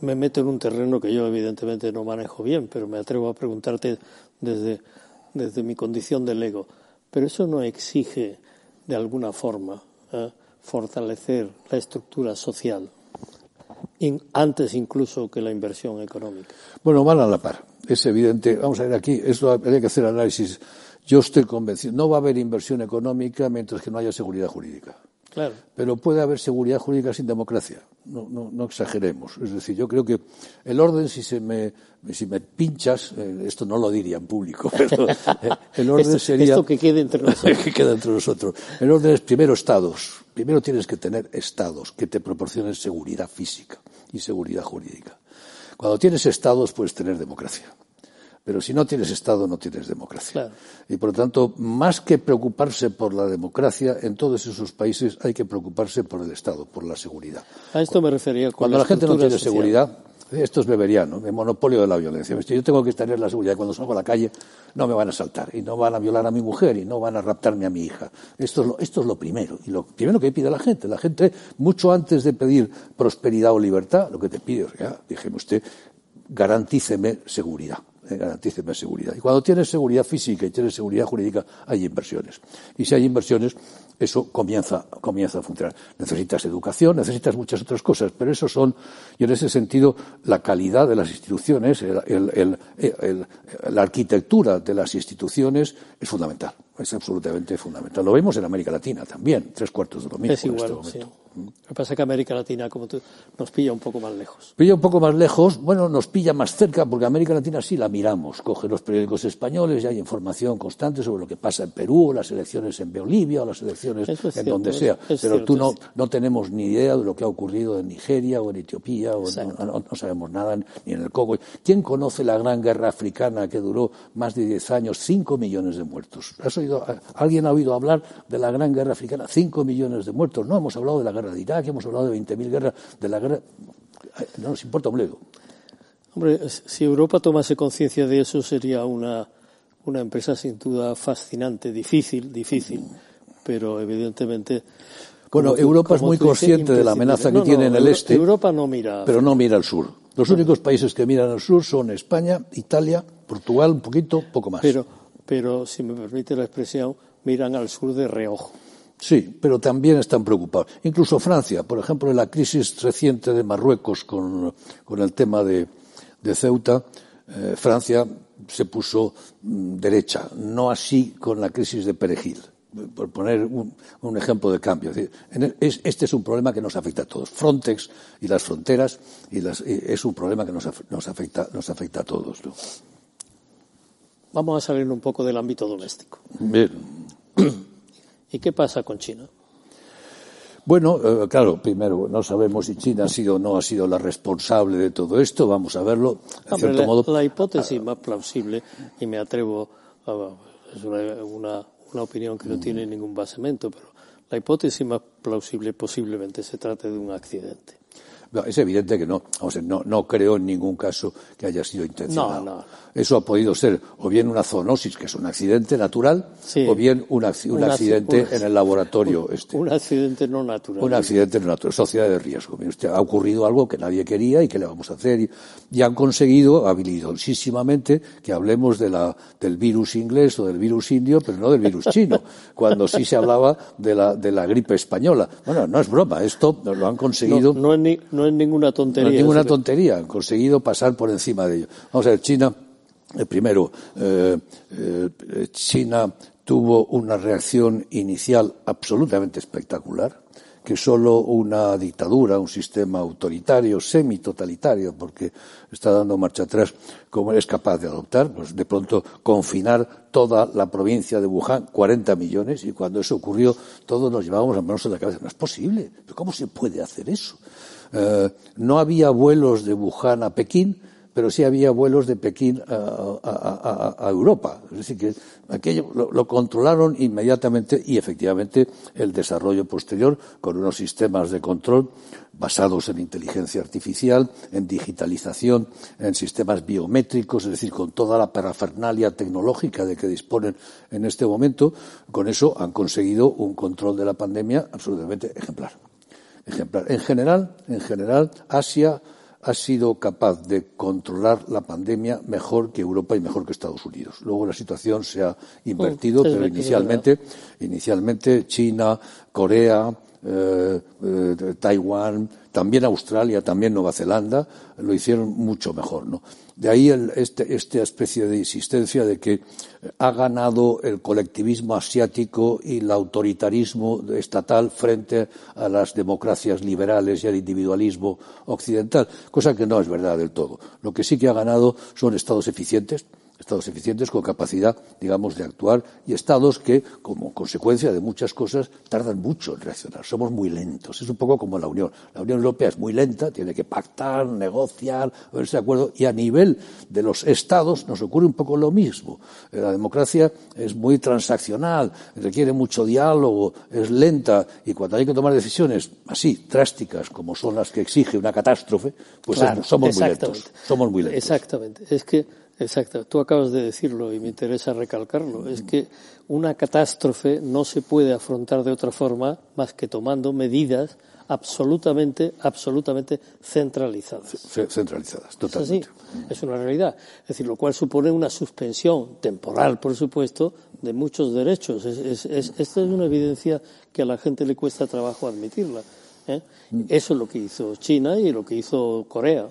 me meto en un terreno que yo evidentemente no manejo bien, pero me atrevo a preguntarte desde, desde mi condición del ego. Pero eso no exige, de alguna forma, eh, fortalecer la estructura social antes incluso que la inversión económica. Bueno, van a la par. Es evidente. Vamos a ver aquí, esto habría que hacer análisis. Yo estoy convencido, no va a haber inversión económica mientras que no haya seguridad jurídica. Claro. Pero puede haber seguridad jurídica sin democracia. No, no, no exageremos. Es decir, yo creo que el orden, si se me, si me pinchas, eh, esto no lo diría en público, <laughs> pero eh, el orden sería. Esto que quede entre nosotros. <laughs> que quede entre nosotros. El orden es primero estados. Primero tienes que tener estados que te proporcionen seguridad física y seguridad jurídica. Cuando tienes estados, puedes tener democracia. Pero si no tienes Estado, no tienes democracia. Y por lo tanto, más que preocuparse por la democracia, en todos esos países hay que preocuparse por el Estado, por la seguridad. A esto me refería. Cuando la, gente no tiene seguridad, esto es beberiano, el monopolio de la violencia. Yo tengo que tener la seguridad. Cuando salgo a la calle, no me van a saltar y no van a violar a mi mujer y no van a raptarme a mi hija. Esto es lo, esto es lo primero. Y lo primero que pide la gente. La gente, mucho antes de pedir prosperidad o libertad, lo que te pide, ya, díjeme usted, garantíceme seguridad garantíceme seguridad. Y cuando tienes seguridad física y tienes seguridad jurídica, hay inversiones. Y si hay inversiones, eso comienza, comienza a funcionar. Necesitas educación, necesitas muchas otras cosas, pero eso son, y en ese sentido, la calidad de las instituciones, la arquitectura de las instituciones es fundamental. Es absolutamente fundamental. Lo vemos en América Latina también, tres cuartos de lo mismo es igual, en este momento. Lo que pasa es que América Latina, como tú, nos pilla un poco más lejos. Pilla un poco más lejos, bueno, nos pilla más cerca, porque América Latina sí la miramos. Coge los periódicos españoles y hay información constante sobre lo que pasa en Perú, o las elecciones en Bolivia, o las elecciones en donde sea. Pero tú no, no tenemos ni idea de lo que ha ocurrido en Nigeria o en Etiopía, o no, sabemos nada ni en el Congo. ¿Quién conoce la gran guerra africana que duró más de 10 años, 5 millones de muertos? ¿Has oído, ¿Alguien ha oído hablar de la gran guerra africana? 5 millones de muertos. No hemos hablado de la guerra de Irak, hemos hablado de 20.000 guerras, de la guerra. No nos importa un bledo. Hombre, si Europa tomase conciencia de eso sería una, una empresa sin duda fascinante, difícil, difícil, pero evidentemente. Bueno, Europa es muy consciente de la amenaza que tiene en el este. Europa no mira. Pero no mira al sur. Los únicos países que miran al sur son España, Italia, Portugal, un poquito, poco más. Pero, pero si me permite la expresión, miran al sur de reojo. Sí, pero también están preocupados. Incluso Francia, por ejemplo, en la crisis reciente de Marruecos con, el tema de, Ceuta, eh, Francia se puso mm, derecha, no así con la crisis de Perejil, por poner un, ejemplo de cambio. este es un problema que nos afecta a todos. Frontex y las fronteras y es un problema que nos, afecta, nos afecta a todos. Vamos a salir un poco del ámbito doméstico. Bien. ¿Y qué pasa con China? Bueno, eh, claro, primero, no sabemos si China ha sido o no ha sido la responsable de todo esto, vamos a verlo. la, hipótesis más plausible, y me atrevo a. es una, una, opinión que no tiene ningún basamento, pero la hipótesis más plausible posiblemente se trate de un accidente. es evidente que no, no, no creo en ningún caso que haya sido intencionado. No, no. Eso ha podido ser o bien una zoonosis, que es un accidente natural, o bien un, accidente en el laboratorio. Un, este. un accidente no natural. Un accidente no natural, sociedad de riesgo. Usted, ha ocurrido algo que nadie quería y que le vamos a hacer. Y, han conseguido habilidosísimamente que hablemos de la, del virus inglés o del virus indio, pero no del virus chino, <laughs> cuando sí se hablaba de la, de la gripe española. Bueno, no es broma, esto lo han conseguido. No, es, no es ninguna tontería. No es ninguna tontería, han conseguido pasar por encima de ello. Vamos a ver, China primero, eh, eh, China tuvo una reacción inicial absolutamente espectacular, que solo una dictadura, un sistema autoritario, semi-totalitario, porque está dando marcha atrás, como es capaz de adoptar, pues de pronto confinar toda la provincia de Wuhan, 40 millones, y cuando eso ocurrió, todos nos llevábamos las manos en la cabeza. No es posible, ¿cómo se puede hacer eso? no había vuelos de Wuhan a Pekín, pero sí había vuelos de Pekín a, Europa. Es decir, que aquello lo, controlaron inmediatamente y efectivamente el desarrollo posterior con unos sistemas de control basados en inteligencia artificial, en digitalización, en sistemas biométricos, es decir, con toda la parafernalia tecnológica de que disponen en este momento, con eso han conseguido un control de la pandemia absolutamente ejemplar. Ejemplar. En general, en general, Asia ha sido capaz de controlar la pandemia mejor que Europa y mejor que Estados Unidos. Luego la situación se ha invertido, pero inicialmente, inicialmente China, Corea, eh, eh, Taiwán, también Australia, también Nueva Zelanda, lo hicieron mucho mejor, ¿no? De ahí este, esta especie de insistencia de que ha ganado el colectivismo asiático y el autoritarismo estatal frente a las democracias liberales y al individualismo occidental, cosa que no es verdad del todo. Lo que sí que ha ganado son estados eficientes, estados eficientes con capacidad, digamos, de actuar y estados que, como consecuencia de muchas cosas, tardan mucho en reaccionar. Somos muy lentos. Es un poco como la Unión. La Unión Europea es muy lenta, tiene que pactar, negociar, verse de acuerdo. Y a nivel de los estados nos ocurre un poco lo mismo. La democracia es muy transaccional, requiere mucho diálogo, es lenta y cuando hay que tomar decisiones así, drásticas, como son las que exige una catástrofe, pues somos muy lentos. Somos muy lentos. Exactamente. Es que Exacto, tú acabas de decirlo y me interesa recalcarlo. Es que una catástrofe no se puede afrontar de otra forma más que tomando medidas absolutamente, absolutamente centralizadas. Centralizadas, totalmente. Es así, es una realidad. Es decir, lo cual supone una suspensión temporal, por supuesto, de muchos derechos. Es, esta es una evidencia que a la gente le cuesta trabajo admitirla. ¿eh? Mm. Eso es lo que hizo China y lo que hizo Corea.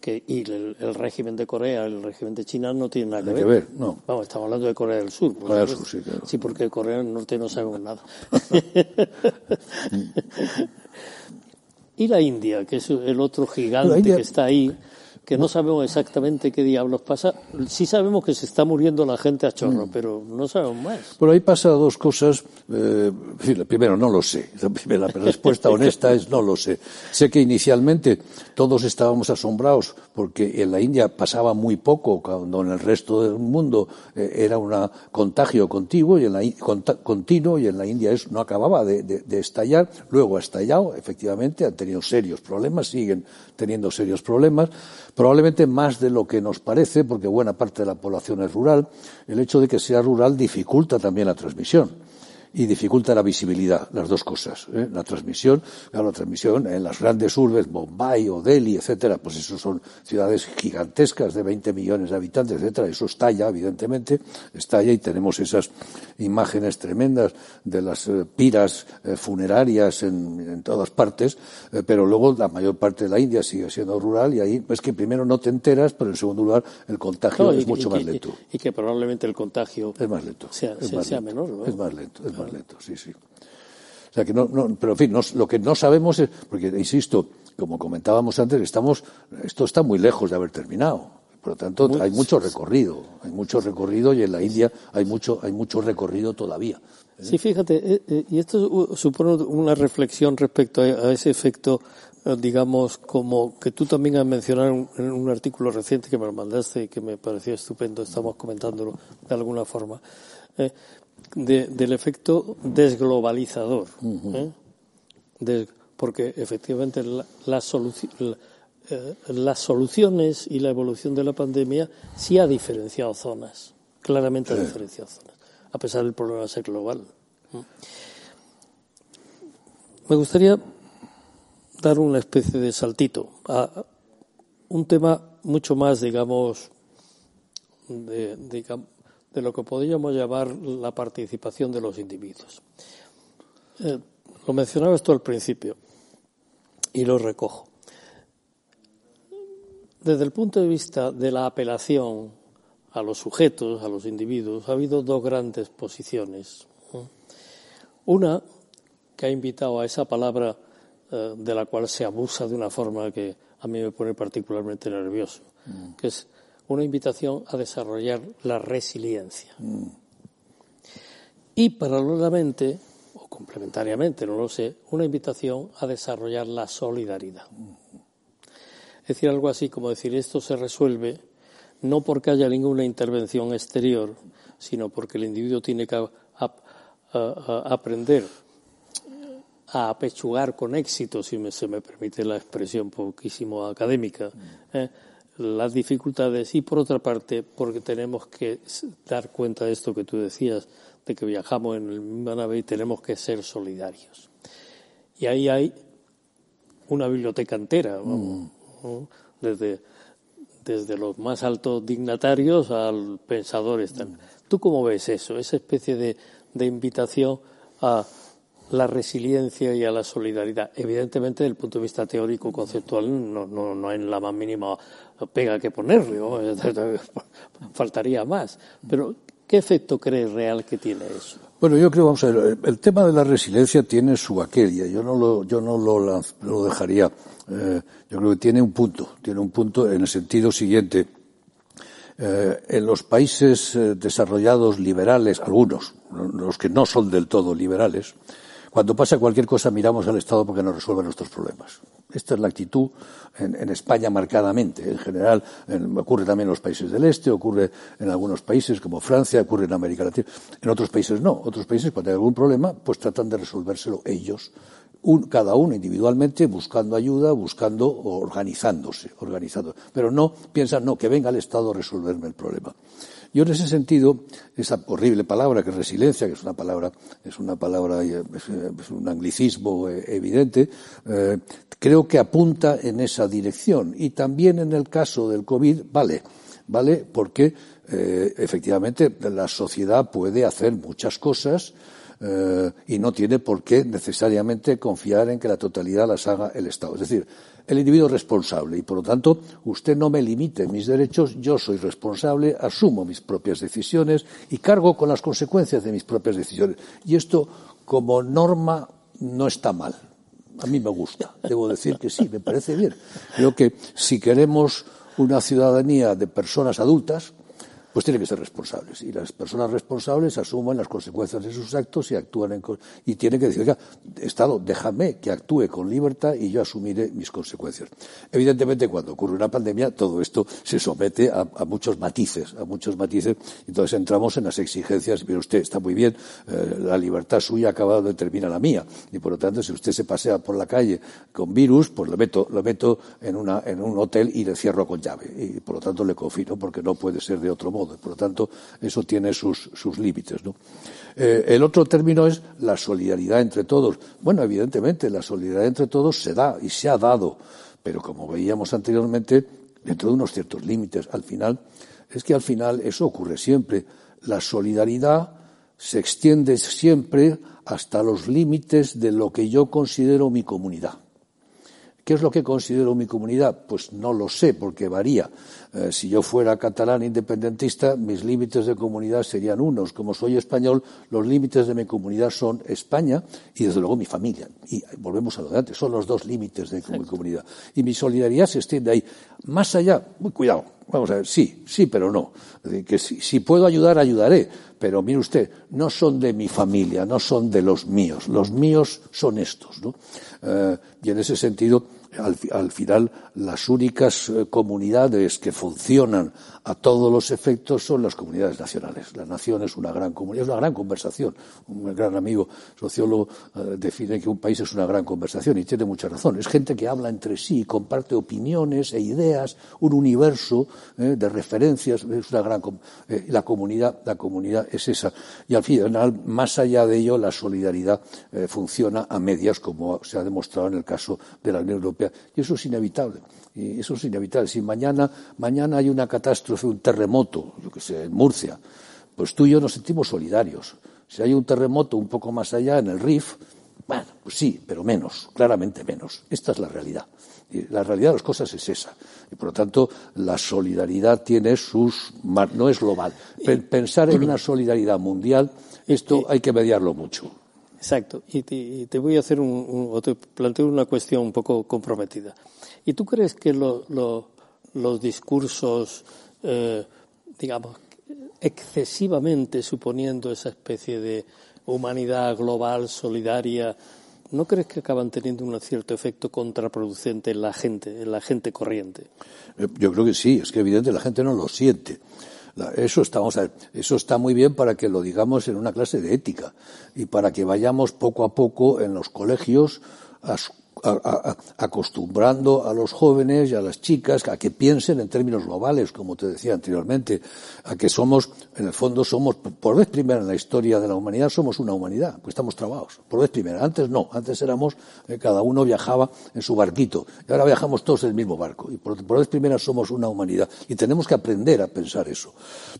Que y el, régimen de Corea, el régimen de China no tienen nada que, ver. No. Vamos, estamos hablando de Corea del Sur. Corea del Sur, sí, claro. Sí, porque Corea del Norte no sabemos nada. <laughs> <laughs> y la India, que es el otro gigante que está ahí, que no sabemos exactamente qué diablos pasa. Sí sabemos que se está muriendo la gente a chorro, mm. pero no sabemos más. Pero ahí pasa dos cosas. Eh, primero, no lo sé. <laughs> La respuesta honesta es no lo sé. Sé que inicialmente todos estábamos asombrados porque en la India pasaba muy poco, cuando en el resto del mundo eh, era un contagio continuo y en la, continuo y en la India eso no acababa de, de estallar. Luego ha estallado, efectivamente, han tenido serios problemas, siguen teniendo serios problemas probablemente más de lo que nos parece, porque buena parte de la población es rural, el hecho de que sea rural dificulta también la transmisión y dificulta la visibilidad, las dos cosas. ¿eh? La transmisión, claro, la transmisión en las grandes urbes, Bombay o Delhi, etcétera, pues eso son ciudades gigantescas de 20 millones de habitantes, etcétera, eso estalla, evidentemente, estalla y tenemos esas imágenes tremendas de las eh, piras eh, funerarias en, en, todas partes, pero luego la mayor parte de la India sigue siendo rural y ahí es que primero no te enteras, pero en segundo lugar el contagio es mucho más lento. Y, que probablemente el contagio es más lento, sea, sea, menor, ¿no? Es más lento más lento, sí, sí. O sea que no, no pero en fin, lo que no sabemos es, porque insisto, como comentábamos antes, estamos, esto está muy lejos de haber terminado. Por lo tanto, hay mucho recorrido, hay mucho recorrido y en la India hay mucho, hay mucho recorrido todavía. Sí, fíjate, eh, eh, y esto supone una reflexión respecto a ese efecto, eh, digamos, como que tú también has mencionado en un artículo reciente que me mandaste y que me pareció estupendo, estamos comentándolo de alguna forma del efecto desglobalizador. ¿eh? porque efectivamente la, eh, las soluciones y la evolución de la pandemia sí ha diferenciado zonas, claramente ha diferenciado zonas, a pesar del problema de ser global. Me gustaría dar una especie de saltito a un tema mucho más, digamos, de, digamos de lo que podríamos llamar la participación de los individuos. Eh, lo mencionaba esto al principio y lo recojo. Desde el punto de vista de la apelación a los sujetos, a los individuos, ha habido dos grandes posiciones. Una que ha invitado a esa palabra eh, de la cual se abusa de una forma que a mí me pone particularmente nervioso, mm. que es una invitación a desarrollar la resiliencia. Y paralelamente, o complementariamente, no lo sé, una invitación a desarrollar la solidaridad. Es decir, algo así como decir, esto se resuelve no porque haya ninguna intervención exterior, sino porque el individuo tiene que aprender a apechugar con éxito, si se me permite la expresión poquísimo académica, ¿eh? Las dificultades y por otra parte porque tenemos que dar cuenta de esto que tú decías de que viajamos en el misma nave y tenemos que ser solidarios y ahí hay una biblioteca entera mm. desde desde los más altos dignatarios al pensadores mm. tú cómo ves eso esa especie de, de invitación a la resiliencia y a la solidaridad. Evidentemente, desde el punto de vista teórico conceptual, no, no, no hay la más mínima pega que ponerle, <laughs> faltaría más. Pero, ¿qué efecto crees real que tiene eso? Bueno, yo creo, vamos a ver, el tema de la resiliencia tiene su aquella. Yo no lo, yo no lo, lo dejaría. Eh, yo creo que tiene un punto, tiene un punto en el sentido siguiente. Eh, en los países eh, desarrollados liberales, algunos, los que no son del todo liberales, cuando pasa cualquier cosa miramos al Estado porque nos resuelve nuestros problemas. Esta es la actitud en, España marcadamente. En general, ocurre también en los países del este, ocurre en algunos países como Francia, ocurre en América Latina. En otros países no. Otros países, cuando hay algún problema, pues tratan de resolvérselo ellos, cada uno individualmente, buscando ayuda, buscando, organizándose, organizando. Pero no piensan, no, que venga el Estado a resolverme el problema. Yo en ese sentido, esa horrible palabra que es resiliencia, que es una palabra, es una palabra, es un anglicismo eh, evidente, eh, creo que apunta en esa dirección. Y también en el caso del COVID, vale, vale, porque eh, efectivamente la sociedad puede hacer muchas cosas eh, y no tiene por qué necesariamente confiar en que la totalidad las haga el Estado. Es decir, el individuo es responsable y, por lo tanto, usted no me limite mis derechos, yo soy responsable, asumo mis propias decisiones y cargo con las consecuencias de mis propias decisiones. Y esto, como norma, no está mal. A mí me gusta. Debo decir que sí, me parece bien. Creo que si queremos una ciudadanía de personas adultas, pues tienen que ser responsables. Y las personas responsables asumen las consecuencias de sus actos y actúan en. Y tienen que decir, oiga, Estado, déjame que actúe con libertad y yo asumiré mis consecuencias. Evidentemente, cuando ocurre una pandemia, todo esto se somete a, muchos matices, a muchos matices. Entonces entramos en las exigencias. Mire usted, está muy bien, eh, la libertad suya acaba de determinar la mía. Y por lo tanto, si usted se pasea por la calle con virus, pues lo meto, lo meto en, una, en un hotel y le cierro con llave. Y por lo tanto le confino porque no puede ser de otro modo. Por lo tanto, eso tiene sus, límites. Eh, el otro término es la solidaridad entre todos. Bueno, evidentemente, la solidaridad entre todos se da y se ha dado, pero como veíamos anteriormente, dentro de unos ciertos límites. Al final, es que al final eso ocurre siempre. La solidaridad se extiende siempre hasta los límites de lo que yo considero mi comunidad. ¿Qué es lo que considero mi comunidad? Pues no lo sé, porque varía. Eh, si yo fuera catalán independentista, mis límites de comunidad serían unos. Como soy español, los límites de mi comunidad son España y, desde luego, mi familia. Y volvemos a lo de antes, son los dos límites de mi comunidad. Y mi solidaridad se extiende ahí. Más allá, muy cuidado, vamos a ver, sí, sí, pero no. que si, puedo ayudar, ayudaré. Pero mire usted, no son de mi familia, no son de los míos. Los míos son estos, ¿no? Eh, y en ese sentido, al, final las únicas eh, comunidades que funcionan a todos los efectos son las comunidades nacionales. La nación es una gran comunidad, es una gran conversación. Un gran amigo sociólogo eh, define que un país es una gran conversación y tiene mucha razón. Es gente que habla entre sí, comparte opiniones e ideas, un universo eh, de referencias. Es una gran la comunidad, la comunidad es esa. Y al final, más allá de ello, la solidaridad funciona a medias, como se ha demostrado en el caso de la Unión Europea y eso es inevitable. Y eso es inevitable. Si mañana, mañana hay una catástrofe, un terremoto, yo que sé, en Murcia, pues tú y yo nos sentimos solidarios. Si hay un terremoto un poco más allá, en el RIF, bueno, pues sí, pero menos, claramente menos. Esta es la realidad. Y la realidad de las cosas es esa. Y por lo tanto, la solidaridad tiene sus. no es global. Pensar en una solidaridad mundial, esto hay que mediarlo mucho. Exacto. Y te, voy a hacer un, o te planteo una cuestión un poco comprometida. ¿Y tú crees que los discursos, eh, digamos, excesivamente suponiendo esa especie de humanidad global, solidaria, ¿no crees que acaban teniendo un cierto efecto contraproducente en la gente, en la gente corriente? Eh, yo creo que sí, es que evidentemente la gente no lo siente. Eso está, eso está muy bien para que lo digamos en una clase de ética y para que vayamos poco a poco en los colegios a, acostumbrando a los jóvenes y a las chicas a que piensen en términos globales, como te decía anteriormente, a que somos, en el fondo, somos, por vez primera en la historia de la humanidad, somos una humanidad, pues estamos trabados, por vez primera. Antes no, antes éramos, eh, cada uno viajaba en su barquito, y ahora viajamos todos en el mismo barco, y por, vez primera somos una humanidad, y tenemos que aprender a pensar eso.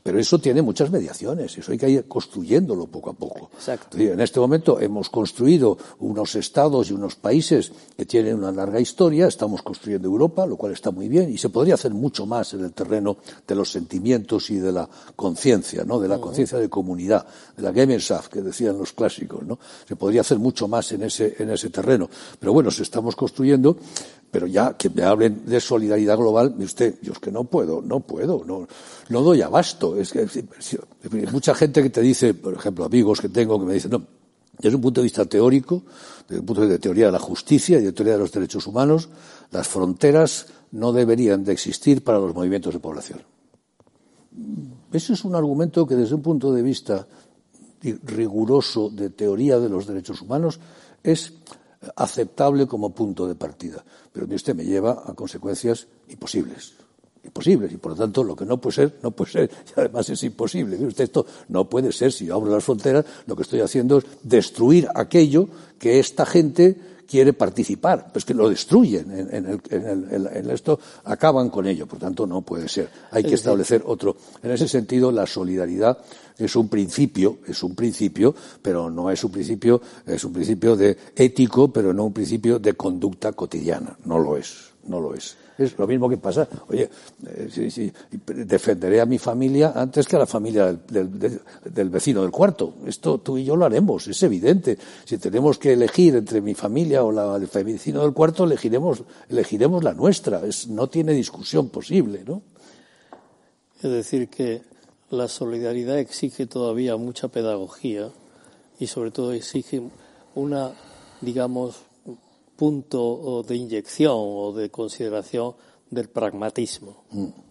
Pero eso tiene muchas mediaciones, eso hay que ir construyéndolo poco a poco. Exacto. En este momento hemos construido unos estados y unos países que tiene una larga historia. Estamos construyendo Europa, lo cual está muy bien, y se podría hacer mucho más en el terreno de los sentimientos y de la conciencia, ¿no? De la conciencia de comunidad, de la Gemeinschaft, que decían los clásicos, ¿no? Se podría hacer mucho más en ese, en ese terreno. Pero bueno, se estamos construyendo, pero ya que me hablen de solidaridad global, usted, yo es que no puedo, no puedo, no, no doy abasto. Es que, mucha gente que te dice, por ejemplo, amigos que tengo que me dicen, no, desde un punto de vista teórico, desde un punto de vista de teoría de la justicia y de teoría de los derechos humanos, las fronteras no deberían de existir para los movimientos de población. Ese es un argumento que desde un punto de vista riguroso de teoría de los derechos humanos es aceptable como punto de partida. Pero usted me lleva a consecuencias imposibles imposibles y por lo tanto lo que no puede ser no puede ser y además es imposible usted esto no puede ser si yo abro las fronteras lo que estoy haciendo es destruir aquello que esta gente quiere participar, pues que lo destruyen en, esto, acaban con ello. Por tanto, no puede ser. Hay que establecer otro. En ese sentido, la solidaridad es un principio, es un principio, pero no es un principio, es un principio de ético, pero no un principio de conducta cotidiana. No lo es, no lo es. Es lo mismo que pasa, oye, eh, defenderé a mi familia antes que a la familia del, vecino del cuarto. Esto tú y yo lo haremos, es evidente. Si tenemos que elegir entre mi familia o la del vecino del cuarto, elegiremos, elegiremos la nuestra. Es, no tiene discusión posible, ¿no? Es decir, que la solidaridad exige todavía mucha pedagogía y sobre todo exige una, digamos, punto de inyección o de consideración del pragmatismo. Mm.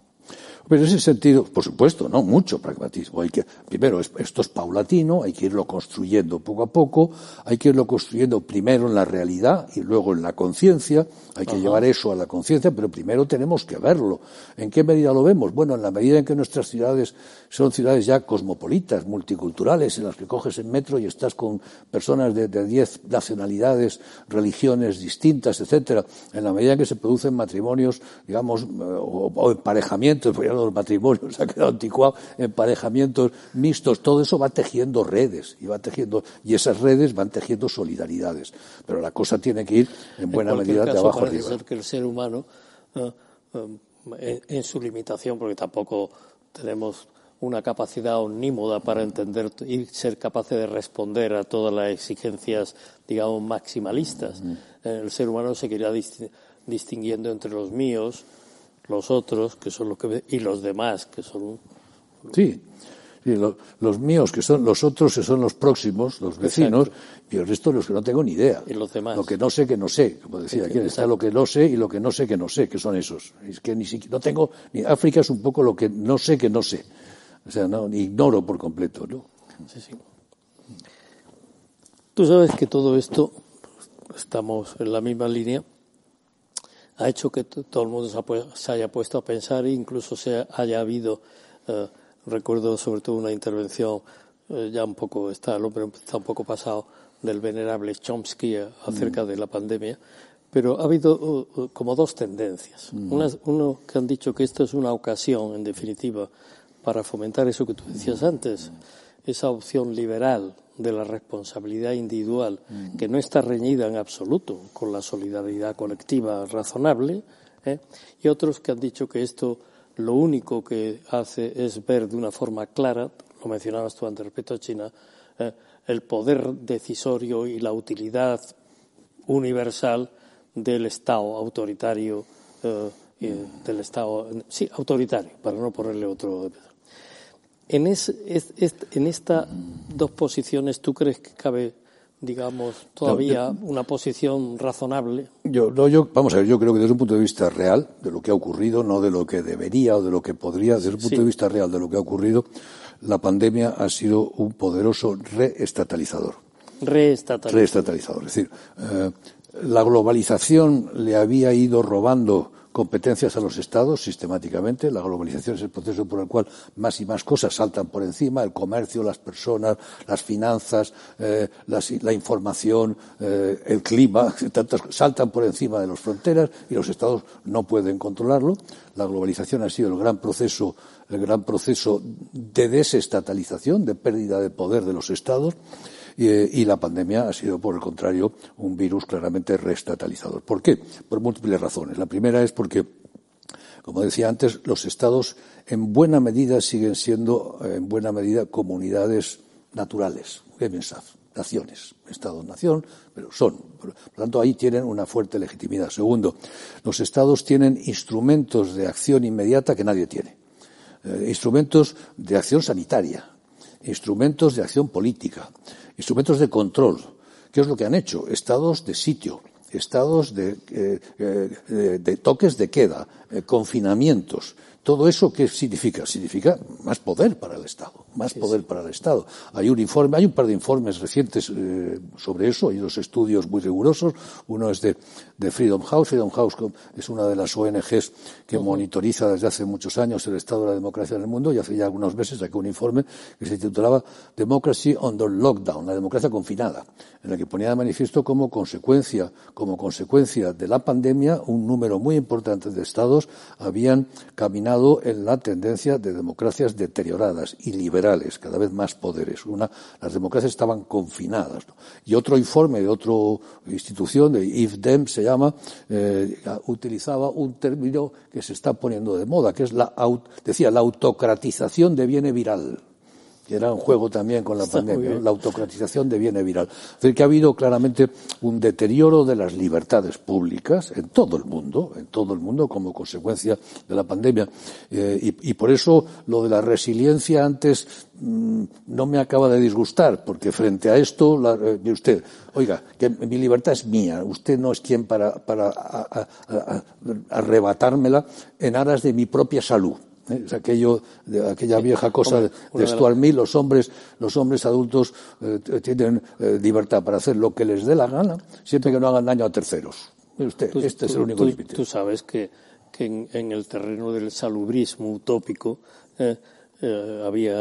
Pero en ese sentido, por supuesto, ¿no? Mucho pragmatismo. Hay que, primero, esto es paulatino, hay que irlo construyendo poco a poco, hay que irlo construyendo primero en la realidad y luego en la conciencia, hay que llevar eso a la conciencia, pero primero tenemos que verlo. ¿En qué medida lo vemos? Bueno, en la medida en que nuestras ciudades son ciudades ya cosmopolitas, multiculturales, en las que coges el metro y estás con personas de diez nacionalidades, religiones distintas, etcétera, en la medida en que se producen matrimonios, digamos, o, o emparejamientos, los matrimonios, <laughs> ha quedado anticuado, emparejamientos mixtos, todo eso va tejiendo redes y va tejiendo, y esas redes van tejiendo solidaridades. Pero la cosa tiene que ir en buena medida de abajo parece ser que el ser humano, eh, eh, en, su limitación, porque tampoco tenemos una capacidad omnímoda para entender y ser capaces de responder a todas las exigencias, digamos, maximalistas. Eh, el ser humano se quería distinguiendo entre los míos, los otros, que son los que y los demás, que son. Sí, los míos, que son los otros, que son los próximos, los vecinos, y el resto los que no tengo ni idea. Y los demás. Lo que no sé que no sé, como decía aquí, está lo que no sé y lo que no sé que no sé, que son esos. Es que ni siquiera, no tengo, ni África es un poco lo que no sé que no sé. O sea, no, ignoro por completo, ¿no? Sí, sí. Tú sabes que todo esto, estamos en la misma línea, ha hecho que todo el mundo se, haya puesto a pensar e incluso se haya habido, eh, recuerdo sobre todo una intervención, eh, ya un poco, está el hombre está un poco pasado, del venerable Chomsky acerca mm. de la pandemia, pero ha habido uh, uh, como dos tendencias. Mm. uno que han dicho que esto es una ocasión, en definitiva, para fomentar eso que tú decías antes, esa opción liberal de la responsabilidad individual, mm. que no está reñida en absoluto con la solidaridad colectiva razonable, ¿eh? y otros que han dicho que esto lo único que hace es ver de una forma clara, lo mencionabas tú antes respecto a China, ¿eh? el poder decisorio y la utilidad universal del Estado autoritario, eh, del Estado, sí, autoritario, para no ponerle otro en, es, en estas dos posiciones, ¿tú crees que cabe, digamos, todavía una posición razonable? Yo, no, yo, vamos a ver, yo creo que desde un punto de vista real, de lo que ha ocurrido, no de lo que debería o de lo que podría, desde un punto de vista real de lo que ha ocurrido, la pandemia ha sido un poderoso reestatalizador. Reestatalizador. Reestatalizador. Es decir, eh, la globalización le había ido robando competencias a los Estados sistemáticamente. La globalización es el proceso por el cual más y más cosas saltan por encima, el comercio, las personas, las finanzas, eh, la información, eh, el clima, <laughs> tantas, saltan por encima de las fronteras y los Estados no pueden controlarlo. La globalización ha sido el gran proceso, el gran proceso de desestatalización, de pérdida de poder de los Estados. Y, la pandemia ha sido, por el contrario, un virus claramente reestatalizador. ¿Por qué? Por múltiples razones. La primera es porque, como decía antes, los estados en buena medida siguen siendo, en buena medida, comunidades naturales, naciones, Estado-nación, pero son. Por lo tanto, ahí tienen una fuerte legitimidad. Segundo, los Estados tienen instrumentos de acción inmediata que nadie tiene. Eh, instrumentos de acción sanitaria, instrumentos de acción política, instrumentos de control. ¿Qué es lo que han hecho? Estados de sitio, estados de, eh, eh, de toques de queda, eh, confinamientos. ¿Todo eso qué significa? Significa más poder para el Estado, más poder para el Estado. Hay un informe, hay un par de informes recientes eh, sobre eso, hay dos estudios muy rigurosos. Uno es de, Freedom House. Freedom House es una de las ONGs que monitoriza desde hace muchos años el estado de la democracia en el mundo y hace ya algunos meses sacó un informe que se titulaba Democracy Under Lockdown, la democracia confinada, en el que ponía de manifiesto como consecuencia, como consecuencia de la pandemia, un número muy importante de estados habían caminado en la tendencia de democracias deterioradas y cada vez más poderes. Una, las democracias estaban confinadas. Y otro informe de otra institución, de IFDEM se llama, eh, utilizaba un término que se está poniendo de moda, que es la, decía, la autocratización deviene viral que era un juego también con la pandemia, la autocratización deviene viral. Es decir, que ha habido claramente un deterioro de las libertades públicas en todo el mundo, en todo el mundo como consecuencia de la pandemia. Eh, y, por eso lo de la resiliencia antes mm, no me acaba de disgustar, porque frente a esto, la, eh, usted, oiga, que mi libertad es mía, usted no es quien para, para arrebatármela en aras de mi propia salud. ¿Eh? Es aquello, de, aquella vieja cosa de, Stuart Mill, los hombres, los hombres adultos eh, tienen eh, libertad para hacer lo que les dé la gana, siempre que no hagan daño a terceros. Usted, este es el único límite. Tú sabes que, que en, el terreno del salubrismo utópico había,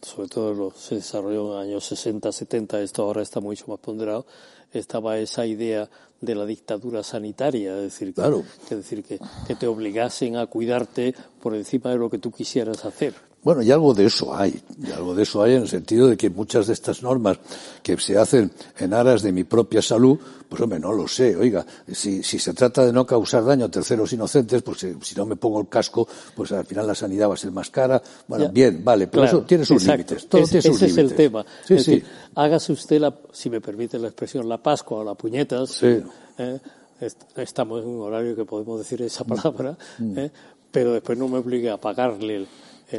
sobre todo se desarrolló en los años 60, 70, esto ahora está mucho más ponderado, estaba esa idea de la dictadura sanitaria, es decir, que, decir que, que, te obligasen a cuidarte por encima de lo que tú quisieras hacer. Bueno, y algo de eso hay, y algo de eso hay en el sentido de que muchas de estas normas que se hacen en aras de mi propia salud, pues hombre, no lo sé, oiga, si, si se trata de no causar daño a terceros inocentes, pues eh, si no me pongo el casco, pues al final la sanidad va a ser más cara. Bueno, bien, vale, pero eso tiene sus límites. Todo tiene sus ese es el tema. Sí, sí. hágase usted, la, si me permite la expresión, la Pascua o la puñeta. Sí. ¿eh? estamos en un horario que podemos decir esa palabra, mm. ¿eh? pero después no me obligue a pagarle el,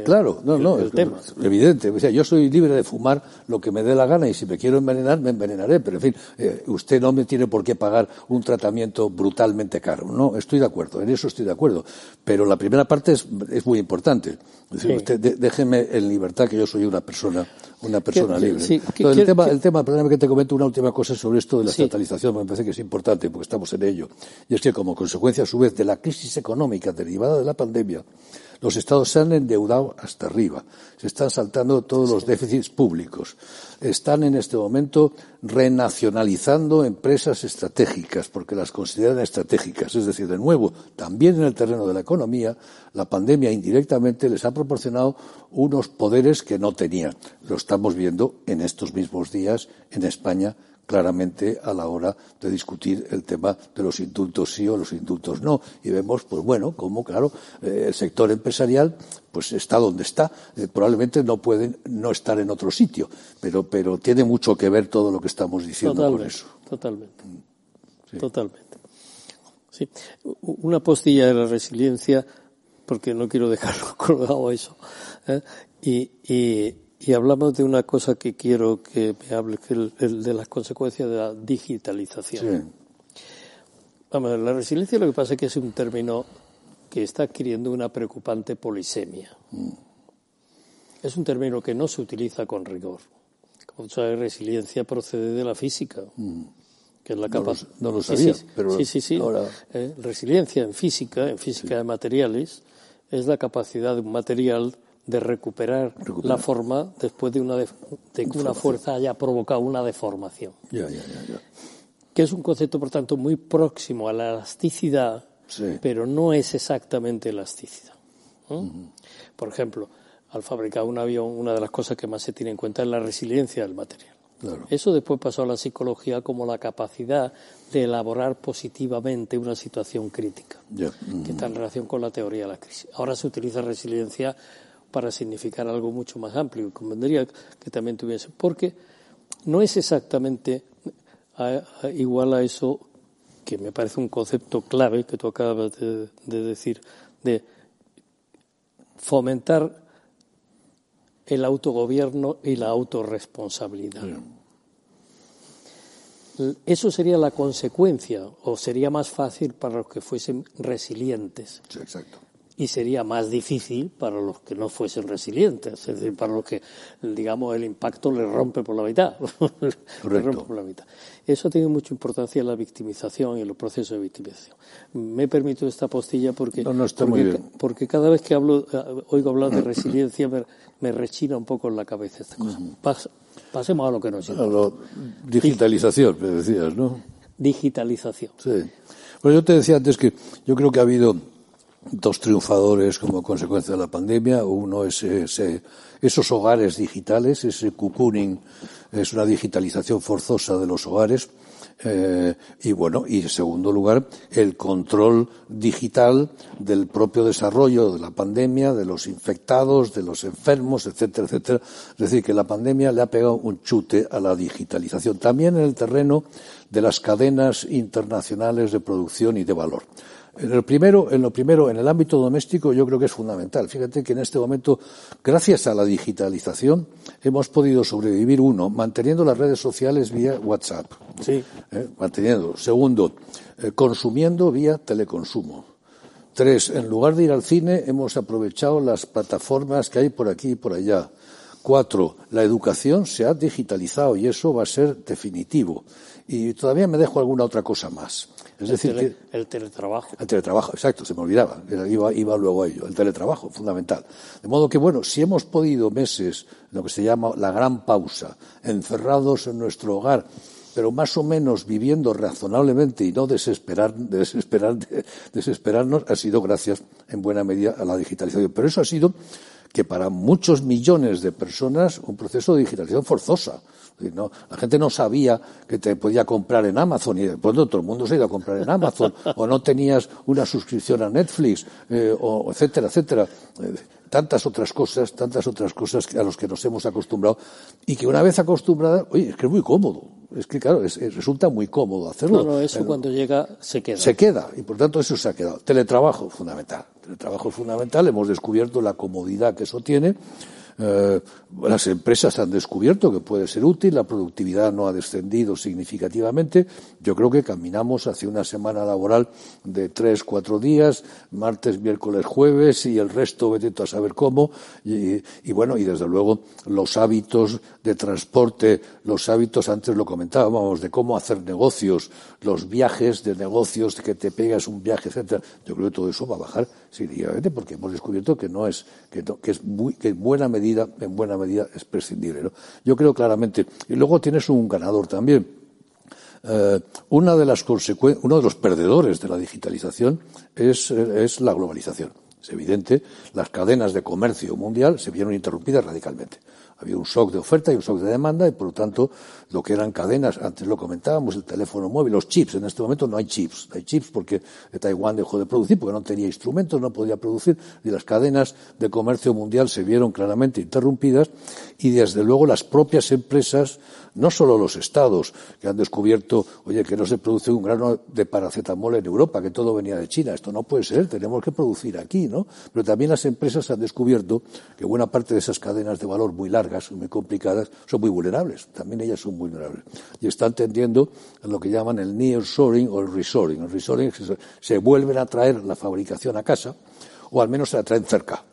claro, no, no, es tema. evidente. O sea, yo soy libre de fumar lo que me dé la gana y si me quiero envenenar, me envenenaré. Pero, en fin, eh, usted no me tiene por qué pagar un tratamiento brutalmente caro. No, estoy de acuerdo, en eso estoy de acuerdo. Pero la primera parte es, es muy importante. Es decir, usted déjeme en libertad que yo soy una persona, una persona libre. el, tema, el tema, perdóname que te comento una última cosa sobre esto de la estatalización, me parece que es importante porque estamos en ello. Y es que como consecuencia, a su vez, de la crisis económica derivada de la pandemia, los estados se han endeudado hasta arriba, se están saltando todos los déficits públicos, están en este momento renacionalizando empresas estratégicas porque las consideran estratégicas. Es decir, de nuevo, también en el terreno de la economía, la pandemia indirectamente les ha proporcionado unos poderes que no tenían. Lo estamos viendo en estos mismos días en España claramente a la hora de discutir el tema de los indultos sí o los indultos no. Y vemos, pues bueno, como, claro, eh, el sector empresarial pues está donde está. Eh, probablemente no pueden no estar en otro sitio, pero, pero tiene mucho que ver todo lo que estamos diciendo con eso. Totalmente. Mm. Totalmente. Sí. Una postilla de la resiliencia, porque no quiero dejarlo <laughs> colgado eso. ¿eh? y, y hablamos de una cosa que quiero que me hable, que el, de las consecuencias de la digitalización. Vamos, la resiliencia lo que pasa es que es un término que está adquiriendo una preocupante polisemia. Mm. Es un término que no se utiliza con rigor. Como sabes, resiliencia procede de la física, mm. que es la capacidad. No, lo sabía, sí, pero sí, sí, sí. Eh, resiliencia en física, en física de materiales, es la capacidad de un material de recuperar, la forma después de, una de, que una fuerza haya provocado una deformación. que es un concepto, por tanto, muy próximo a la elasticidad, pero no es exactamente elasticidad. Por ejemplo, al fabricar un avión, una de las cosas que más se tiene en cuenta es la resiliencia del material. Eso después pasó a la psicología como la capacidad de elaborar positivamente una situación crítica, que está en relación con la teoría de la crisis. Ahora se utiliza resiliencia para significar algo mucho más amplio. Convendría que también tuviese, porque no es exactamente igual a eso que me parece un concepto clave que tú acabas de, decir, de fomentar el autogobierno y la autorresponsabilidad. Eso sería la consecuencia, o sería más fácil para los que fuesen resilientes. exacto y sería más difícil para los que no fuesen resilientes, es decir, para los que, digamos, el impacto le rompe por la mitad. <laughs> le rompe por la mitad. Eso tiene mucha importancia en la victimización y en los procesos de victimización. Me he permitido esta postilla porque, no, está porque, muy bien. porque, cada vez que hablo, eh, oigo hablar de resiliencia, me, me rechina un poco en la cabeza esta cosa. Pas, pasemos a lo que nos lleva. digitalización, me decías, ¿no? Digitalización. Sí. Bueno, yo te decía antes que yo creo que ha habido dos triunfadores como consecuencia de la pandemia. Uno es ese, esos hogares digitales, ese cocooning, es una digitalización forzosa de los hogares. Eh, y bueno, y en segundo lugar, el control digital del propio desarrollo de la pandemia, de los infectados, de los enfermos, etcétera, etcétera. Es decir, que la pandemia le ha pegado un chute a la digitalización. También en el terreno de las cadenas internacionales de producción y de valor. En el primero, en lo primero, en el ámbito doméstico, yo creo que es fundamental. Fíjate que en este momento, gracias a la digitalización, hemos podido sobrevivir uno, manteniendo las redes sociales vía WhatsApp. Sí. ¿Eh? Manteniendo. Segundo, eh, consumiendo vía teleconsumo. Tres, en lugar de ir al cine, hemos aprovechado las plataformas que hay por aquí y por allá. Cuatro, la educación se ha digitalizado y eso va a ser definitivo. Y todavía me dejo alguna otra cosa más. Es el decir, tele, que, el teletrabajo. El teletrabajo, exacto, se me olvidaba. Iba, iba luego a ello. El teletrabajo, fundamental. De modo que, bueno, si hemos podido meses, lo que se llama la gran pausa, encerrados en nuestro hogar, pero más o menos viviendo razonablemente y no desesperar, desesperar, desesperarnos, ha sido gracias en buena medida a la digitalización. Pero eso ha sido que para muchos millones de personas un proceso de digitalización forzosa. No, la gente no sabía que te podía comprar en Amazon y de pronto todo el mundo se ha ido a comprar en Amazon <laughs> o no tenías una suscripción a Netflix eh, o etcétera, etcétera. Eh, tantas otras cosas, tantas otras cosas a las que nos hemos acostumbrado y que una vez acostumbrada, oye, es que es muy cómodo. Es que, claro, es, es, resulta muy cómodo hacerlo. No, no, eso Pero, cuando llega se queda. Se queda, y por tanto eso se ha quedado. Teletrabajo, fundamental. Teletrabajo es fundamental. Hemos descubierto la comodidad que eso tiene. Eh, las empresas han descubierto que puede ser útil, la productividad no ha descendido significativamente. Yo creo que caminamos hacia una semana laboral de tres, cuatro días, martes, miércoles, jueves y el resto, vete a saber cómo. Y, y, bueno, y desde luego los hábitos de transporte, los hábitos, antes lo comentábamos, de cómo hacer negocios, los viajes de negocios, que te pegas un viaje, etcétera. Yo creo que todo eso va a bajar significativamente porque hemos descubierto que no es, que, es muy, que en buena medida, en buena medida es prescindible. ¿no? Yo creo claramente. Y luego tienes un ganador también. Eh, una de las uno de los perdedores de la digitalización es, es la globalización. Es evidente, las cadenas de comercio mundial se vieron interrumpidas radicalmente. Había un shock de oferta y un shock de demanda y, por lo tanto, lo que eran cadenas, antes lo comentábamos, el teléfono móvil, los chips. En este momento no hay chips. Hay chips porque Taiwán dejó de producir, porque no tenía instrumentos, no podía producir. Y las cadenas de comercio mundial se vieron claramente interrumpidas y, desde luego, las propias empresas, no solo los estados, que han descubierto, oye, que no se produce un grano de paracetamol en Europa, que todo venía de China. Esto no puede ser, tenemos que producir aquí, ¿no? Pero también las empresas han descubierto que buena parte de esas cadenas de valor muy largas, muy complicadas, son muy vulnerables. También ellas son vulnerables. Y están tendiendo a lo que llaman el nearshoring o el reshoring. El reshoring se, se vuelven a traer la fabricación a casa, o al menos se la traen cerca.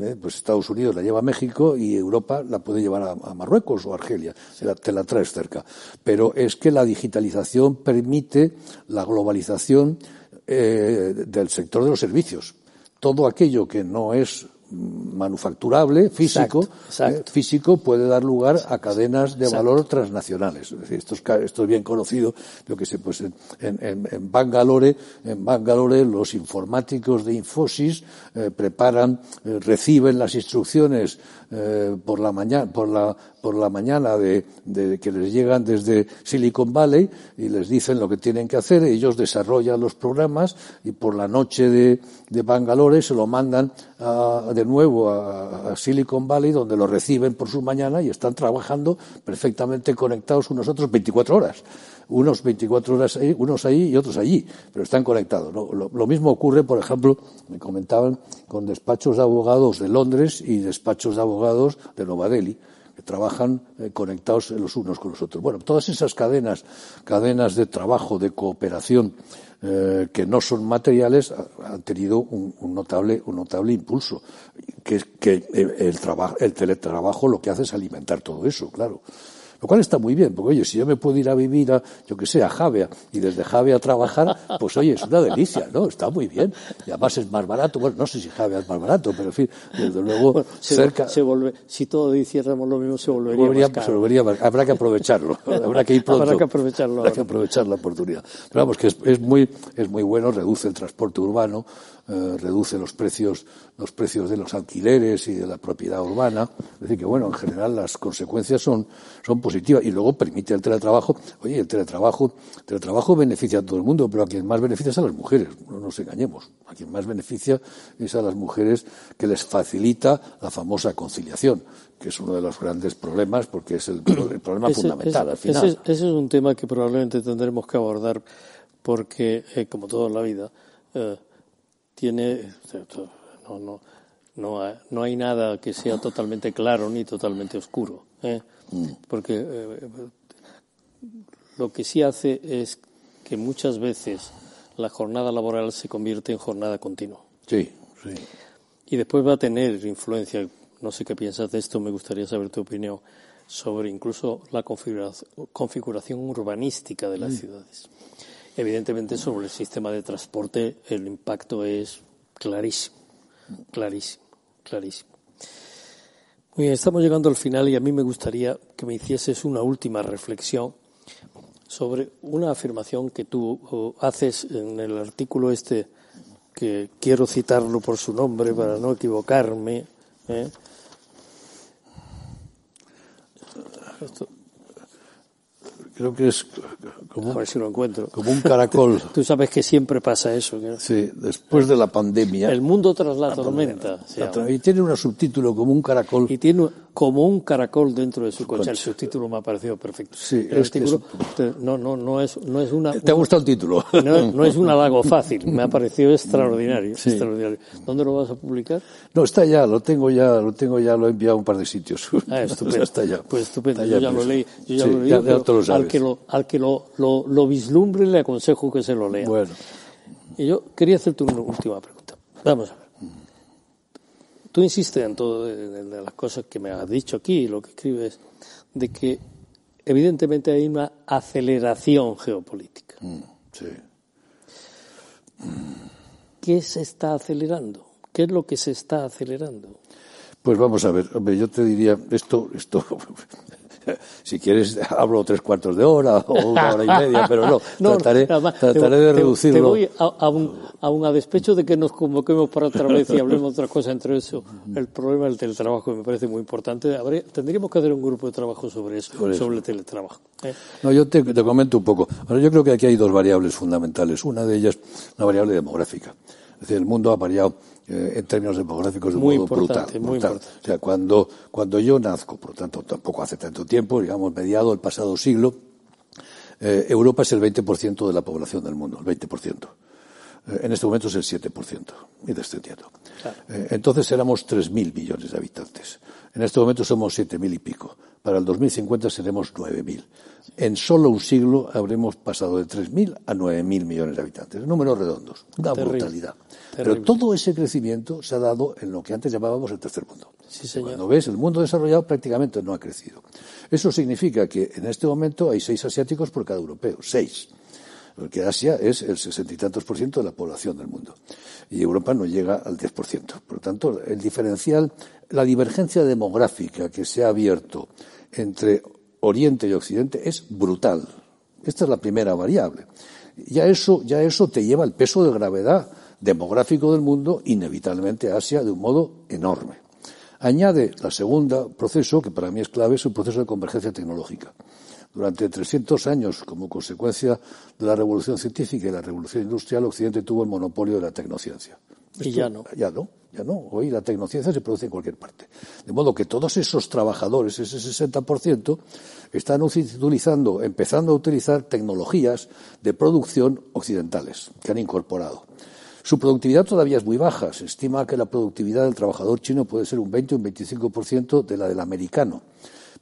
¿Eh? Pues Estados Unidos la lleva a México y Europa la puede llevar a, Marruecos o Argelia, te la, te la, traes cerca. Pero es que la digitalización permite la globalización eh, del sector de los servicios. Todo aquello que no es manufacturable, físico, exacto, exacto. Eh, físico puede dar lugar a cadenas de exacto. valor transnacionales. Es decir, esto es, esto es bien conocido, lo que sé, pues en, en, en, Bangalore, en Bangalore los informáticos de Infosys eh, preparan, eh, reciben las instrucciones por la mañana, por la, por la mañana de, de, que les llegan desde Silicon Valley y les dicen lo que tienen que hacer, ellos desarrollan los programas y por la noche de, de Bangalore se lo mandan a, de nuevo a, a, Silicon Valley donde lo reciben por su mañana y están trabajando perfectamente conectados unos otros 24 horas. Unos 24 horas ahí, unos ahí y otros allí, pero están conectados. ¿no? Lo, lo, mismo ocurre, por ejemplo, me comentaban, con despachos de abogados de Londres y despachos de abogados de Nueva Delhi que trabajan eh, conectados los unos con los otros. Bueno, todas esas cadenas, cadenas de trabajo, de cooperación, eh, que no son materiales, han tenido un, notable, un notable impulso, que es que el, trabajo, el teletrabajo lo que hace es alimentar todo eso, claro. Lo cual está muy bien, porque oye, si yo me puedo ir a vivir a, yo que sé, a Javea y desde Javea a trabajar, pues oye, es una delicia, ¿no? Está muy bien. Y además es más barato. Bueno, no sé si Javea es más barato, pero en fin, desde luego cerca. Se vuelve, si todo hiciéramos lo mismo, se volvería, más Se volvería habrá que aprovecharlo. <laughs> habrá que ir pronto. Habrá que aprovecharlo. Habrá que aprovechar la oportunidad. Pero vamos, que es, es, muy, es muy bueno, reduce el transporte urbano, eh, reduce los precios, los precios de los alquileres y de la propiedad urbana. Es decir, que bueno, en general las consecuencias son, son positivas y luego permite el teletrabajo. Oye, el teletrabajo, el teletrabajo beneficia a todo el mundo, pero a quien más beneficia es a las mujeres, no nos engañemos. A quien más beneficia es a las mujeres que les facilita la famosa conciliación que es uno de los grandes problemas porque es el, problema <clears throat> fundamental al final. Ese, ese, es un tema que probablemente tendremos que abordar porque, eh, como toda la vida, eh, tiene no, no, no, no, hay nada que sea totalmente claro ni totalmente oscuro, ¿eh? mm. porque eh, lo que sí hace es que muchas veces la jornada laboral se convierte en jornada continua. Sí, sí. Y después va a tener influencia, no sé qué piensas de esto, me gustaría saber tu opinión, sobre incluso la configuración urbanística de las mm. ciudades. Evidentemente, sobre el sistema de transporte el impacto es clarísimo, clarísimo, clarísimo. Muy bien, estamos llegando al final y a mí me gustaría que me hicieses una última reflexión sobre una afirmación que tú haces en el artículo este, que quiero citarlo por su nombre para no equivocarme. ¿eh? Creo que es como, a ver si lo encuentro. como un caracol. <laughs> Tú sabes que siempre pasa eso. Sí, después de la pandemia. El mundo tras la, tormenta. y tiene un subtítulo como un caracol. Y tiene como un caracol dentro de su concha. El subtítulo me ha parecido perfecto. Sí, el título no, no, no es, no es una. ¿Te ha gustado el título? <laughs> No, no, es un halago fácil. Me ha parecido <laughs> extraordinario, extraordinario. ¿Dónde lo vas a publicar? No, está ya, lo tengo ya, lo tengo ya, lo he enviado a un par de sitios. Ah, <laughs> estupendo. está ya. Pues estupendo. yo ya lo leí. Yo ya lo leí. al que lo, al que lo, lo, lo vislumbre le aconsejo que se lo lea. Bueno. Y yo quería hacerte una última pregunta. Vamos a ver. Tú insistes en todo de, las cosas que me has dicho aquí, lo que escribes, de que evidentemente hay una aceleración geopolítica. Mm, sí. ¿Qué se está acelerando? ¿Qué es lo que se está acelerando? Pues vamos a ver, hombre, yo te diría, esto, esto <laughs> si quieres hablo tres cuartos de hora o una hora y media, <laughs> pero no, trataré, trataré de reducirlo. Te voy a, un, a despecho de que nos convoquemos para otra vez y hablemos otra cosa entre eso. El problema del teletrabajo me parece muy importante. tendríamos que hacer un grupo de trabajo sobre eso, sobre, el teletrabajo. ¿eh? No, yo te, te, comento un poco. yo creo que aquí hay dos variables fundamentales. Una de ellas, una variable demográfica. Es decir, el mundo ha variado eh, en términos demográficos de un modo brutal. O sea, cuando, cuando yo nazco, por lo tanto tampoco hace tanto tiempo, digamos mediado del pasado siglo, eh, Europa es el 20% de la población del mundo, el 20%. Eh, en este momento es el 7%, y descendiendo. entonces éramos 3.000 millones de habitantes. En este momento somos 7.000 y pico. Para el 2050 seremos 9.000. En solo un siglo habremos pasado de 3.000 a 9.000 millones de habitantes. Números redondos. Una brutalidad. Pero todo ese crecimiento se ha dado en lo que antes llamábamos el tercer mundo. Cuando ves, el mundo desarrollado prácticamente no ha crecido. Eso significa que en este momento hay seis asiáticos por cada europeo. Seis. Porque Asia es el sesenta y tantos por ciento de la población del mundo. Y Europa no llega al 10%. Por lo tanto, el diferencial, la divergencia demográfica que se ha abierto entre Oriente y Occidente es brutal. Esta es la primera variable. Ya eso, ya eso te lleva el peso de gravedad demográfico del mundo, inevitablemente a Asia de un modo enorme. Añade la segunda proceso, que para mí es clave, es un proceso de convergencia tecnológica. Durante 300 años, como consecuencia de la revolución científica y la revolución industrial, Occidente tuvo el monopolio de la tecnociencia. Y ya no. Ya no, ya no. Hoy la tecnociencia se produce en cualquier parte. De modo que todos esos trabajadores, ese 60%, están utilizando, empezando a utilizar tecnologías de producción occidentales que han incorporado. Su productividad todavía es muy baja. Se estima que la productividad del trabajador chino puede ser un 20 o un 25% de la del americano.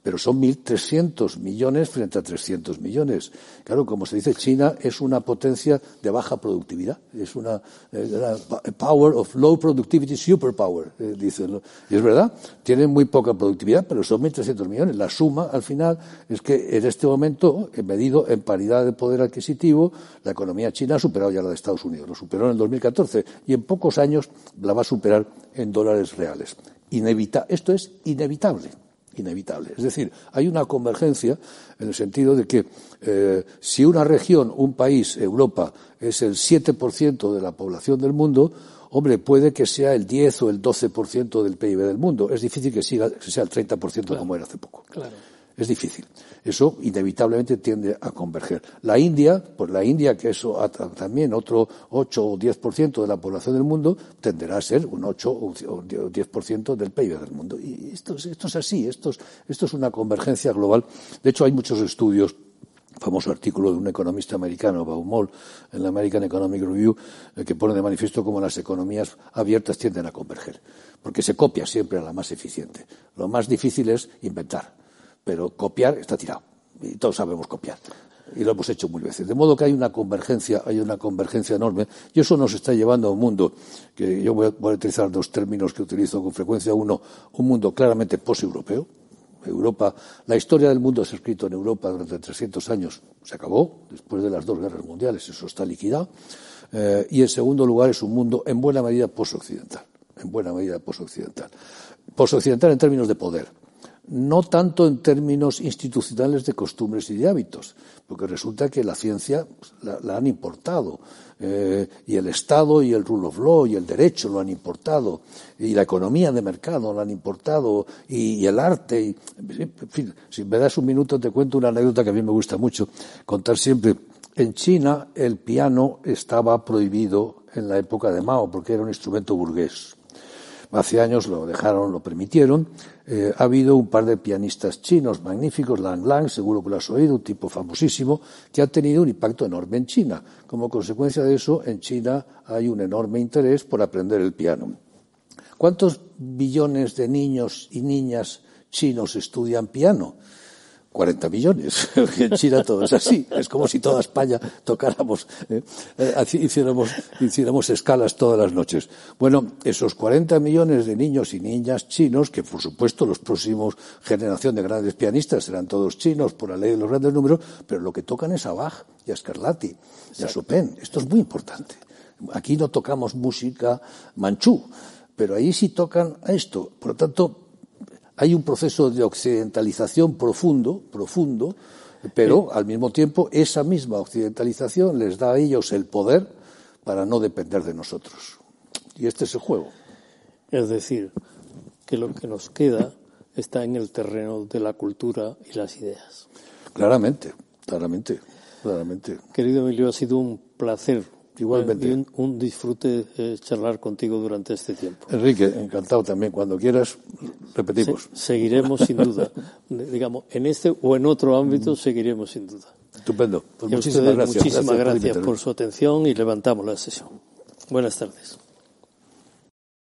Pero son 1.300 millones frente a 300 millones. Claro, como se dice, China es una potencia de baja productividad, es una eh, power of low productivity superpower, eh, dicen. Y es verdad, tienen muy poca productividad, pero son 1.300 millones. La suma, al final, es que en este momento, medido en paridad de poder adquisitivo, la economía china ha superado ya la de Estados Unidos. Lo superó en el 2014 y en pocos años la va a superar en dólares reales. esto es inevitable inevitable. Es decir, hay una convergencia en el sentido de que eh, si una región, un país, Europa, es el 7% de la población del mundo, hombre, puede que sea el 10 o el 12% del PIB del mundo. Es difícil que, siga, que sea el 30% como era hace poco. Claro. Es difícil. Eso inevitablemente tiende a converger. La India, pues la India, que es también otro 8 o 10% de la población del mundo, tenderá a ser un 8 o 10% del PIB del mundo. Y esto, esto es así, esto es, esto es una convergencia global. De hecho, hay muchos estudios famoso artículo de un economista americano, Baumol, en la American Economic Review, eh, que pone de manifiesto cómo las economías abiertas tienden a converger, porque se copia siempre a la más eficiente. Lo más difícil es inventar pero copiar está tirado. Y todos sabemos copiar. Y lo hemos hecho muchas veces. De modo que hay una convergencia, hay una convergencia enorme. Y eso nos está llevando a un mundo que yo voy a, utilizar dos términos que utilizo con frecuencia. Uno, un mundo claramente post-europeo. Europa, la historia del mundo se ha escrito en Europa durante 300 años. Se acabó después de las dos guerras mundiales. Eso está liquidado. Eh, y en segundo lugar es un mundo en buena medida post-occidental. En buena medida post-occidental. Post-occidental en términos de poder no tanto en términos institucionales de costumbres y de hábitos, porque resulta que la ciencia pues, la, han importado, eh, y el Estado y el rule of law y el derecho lo han importado, y la economía de mercado lo han importado, y, el arte. En fin, si me das un minuto te cuento una anécdota que a mí me gusta mucho contar siempre. En China el piano estaba prohibido en la época de Mao porque era un instrumento burgués. Hace años lo dejaron, lo permitieron. Eh, ha habido un par de pianistas chinos magníficos, Lang Lang, seguro que lo has oído, un tipo famosísimo, que ha tenido un impacto enorme en China. Como consecuencia de eso, en China hay un enorme interés por aprender el piano. ¿Cuántos billones de niños y niñas chinos estudian piano? 40 millones. <laughs> en China todo es así. Es como si toda España tocáramos, eh, eh hiciéramos, hiciéramos escalas todas las noches. Bueno, esos 40 millones de niños y niñas chinos, que por supuesto los próximos generación de grandes pianistas serán todos chinos por la ley de los grandes números, pero lo que tocan es a Bach y a Scarlatti y a Chopin. Esto es muy importante. Aquí no tocamos música manchú, pero ahí sí tocan a esto. Por lo tanto, hay un proceso de occidentalización profundo, profundo, pero al mismo tiempo esa misma occidentalización les da a ellos el poder para no depender de nosotros. Y este es el juego. Es decir, que lo que nos queda está en el terreno de la cultura y las ideas. Claramente, claramente, claramente. Querido Emilio, ha sido un placer Igualmente. Y un, disfrute eh, charlar contigo durante este tiempo. Enrique, encantado también. Cuando quieras, repetimos. seguiremos sin duda. <laughs> Digamos, en este o en otro ámbito, seguiremos sin duda. Estupendo. Pues muchísimas gracias. Muchísimas gracias por su atención y levantamos la sesión. Buenas tardes.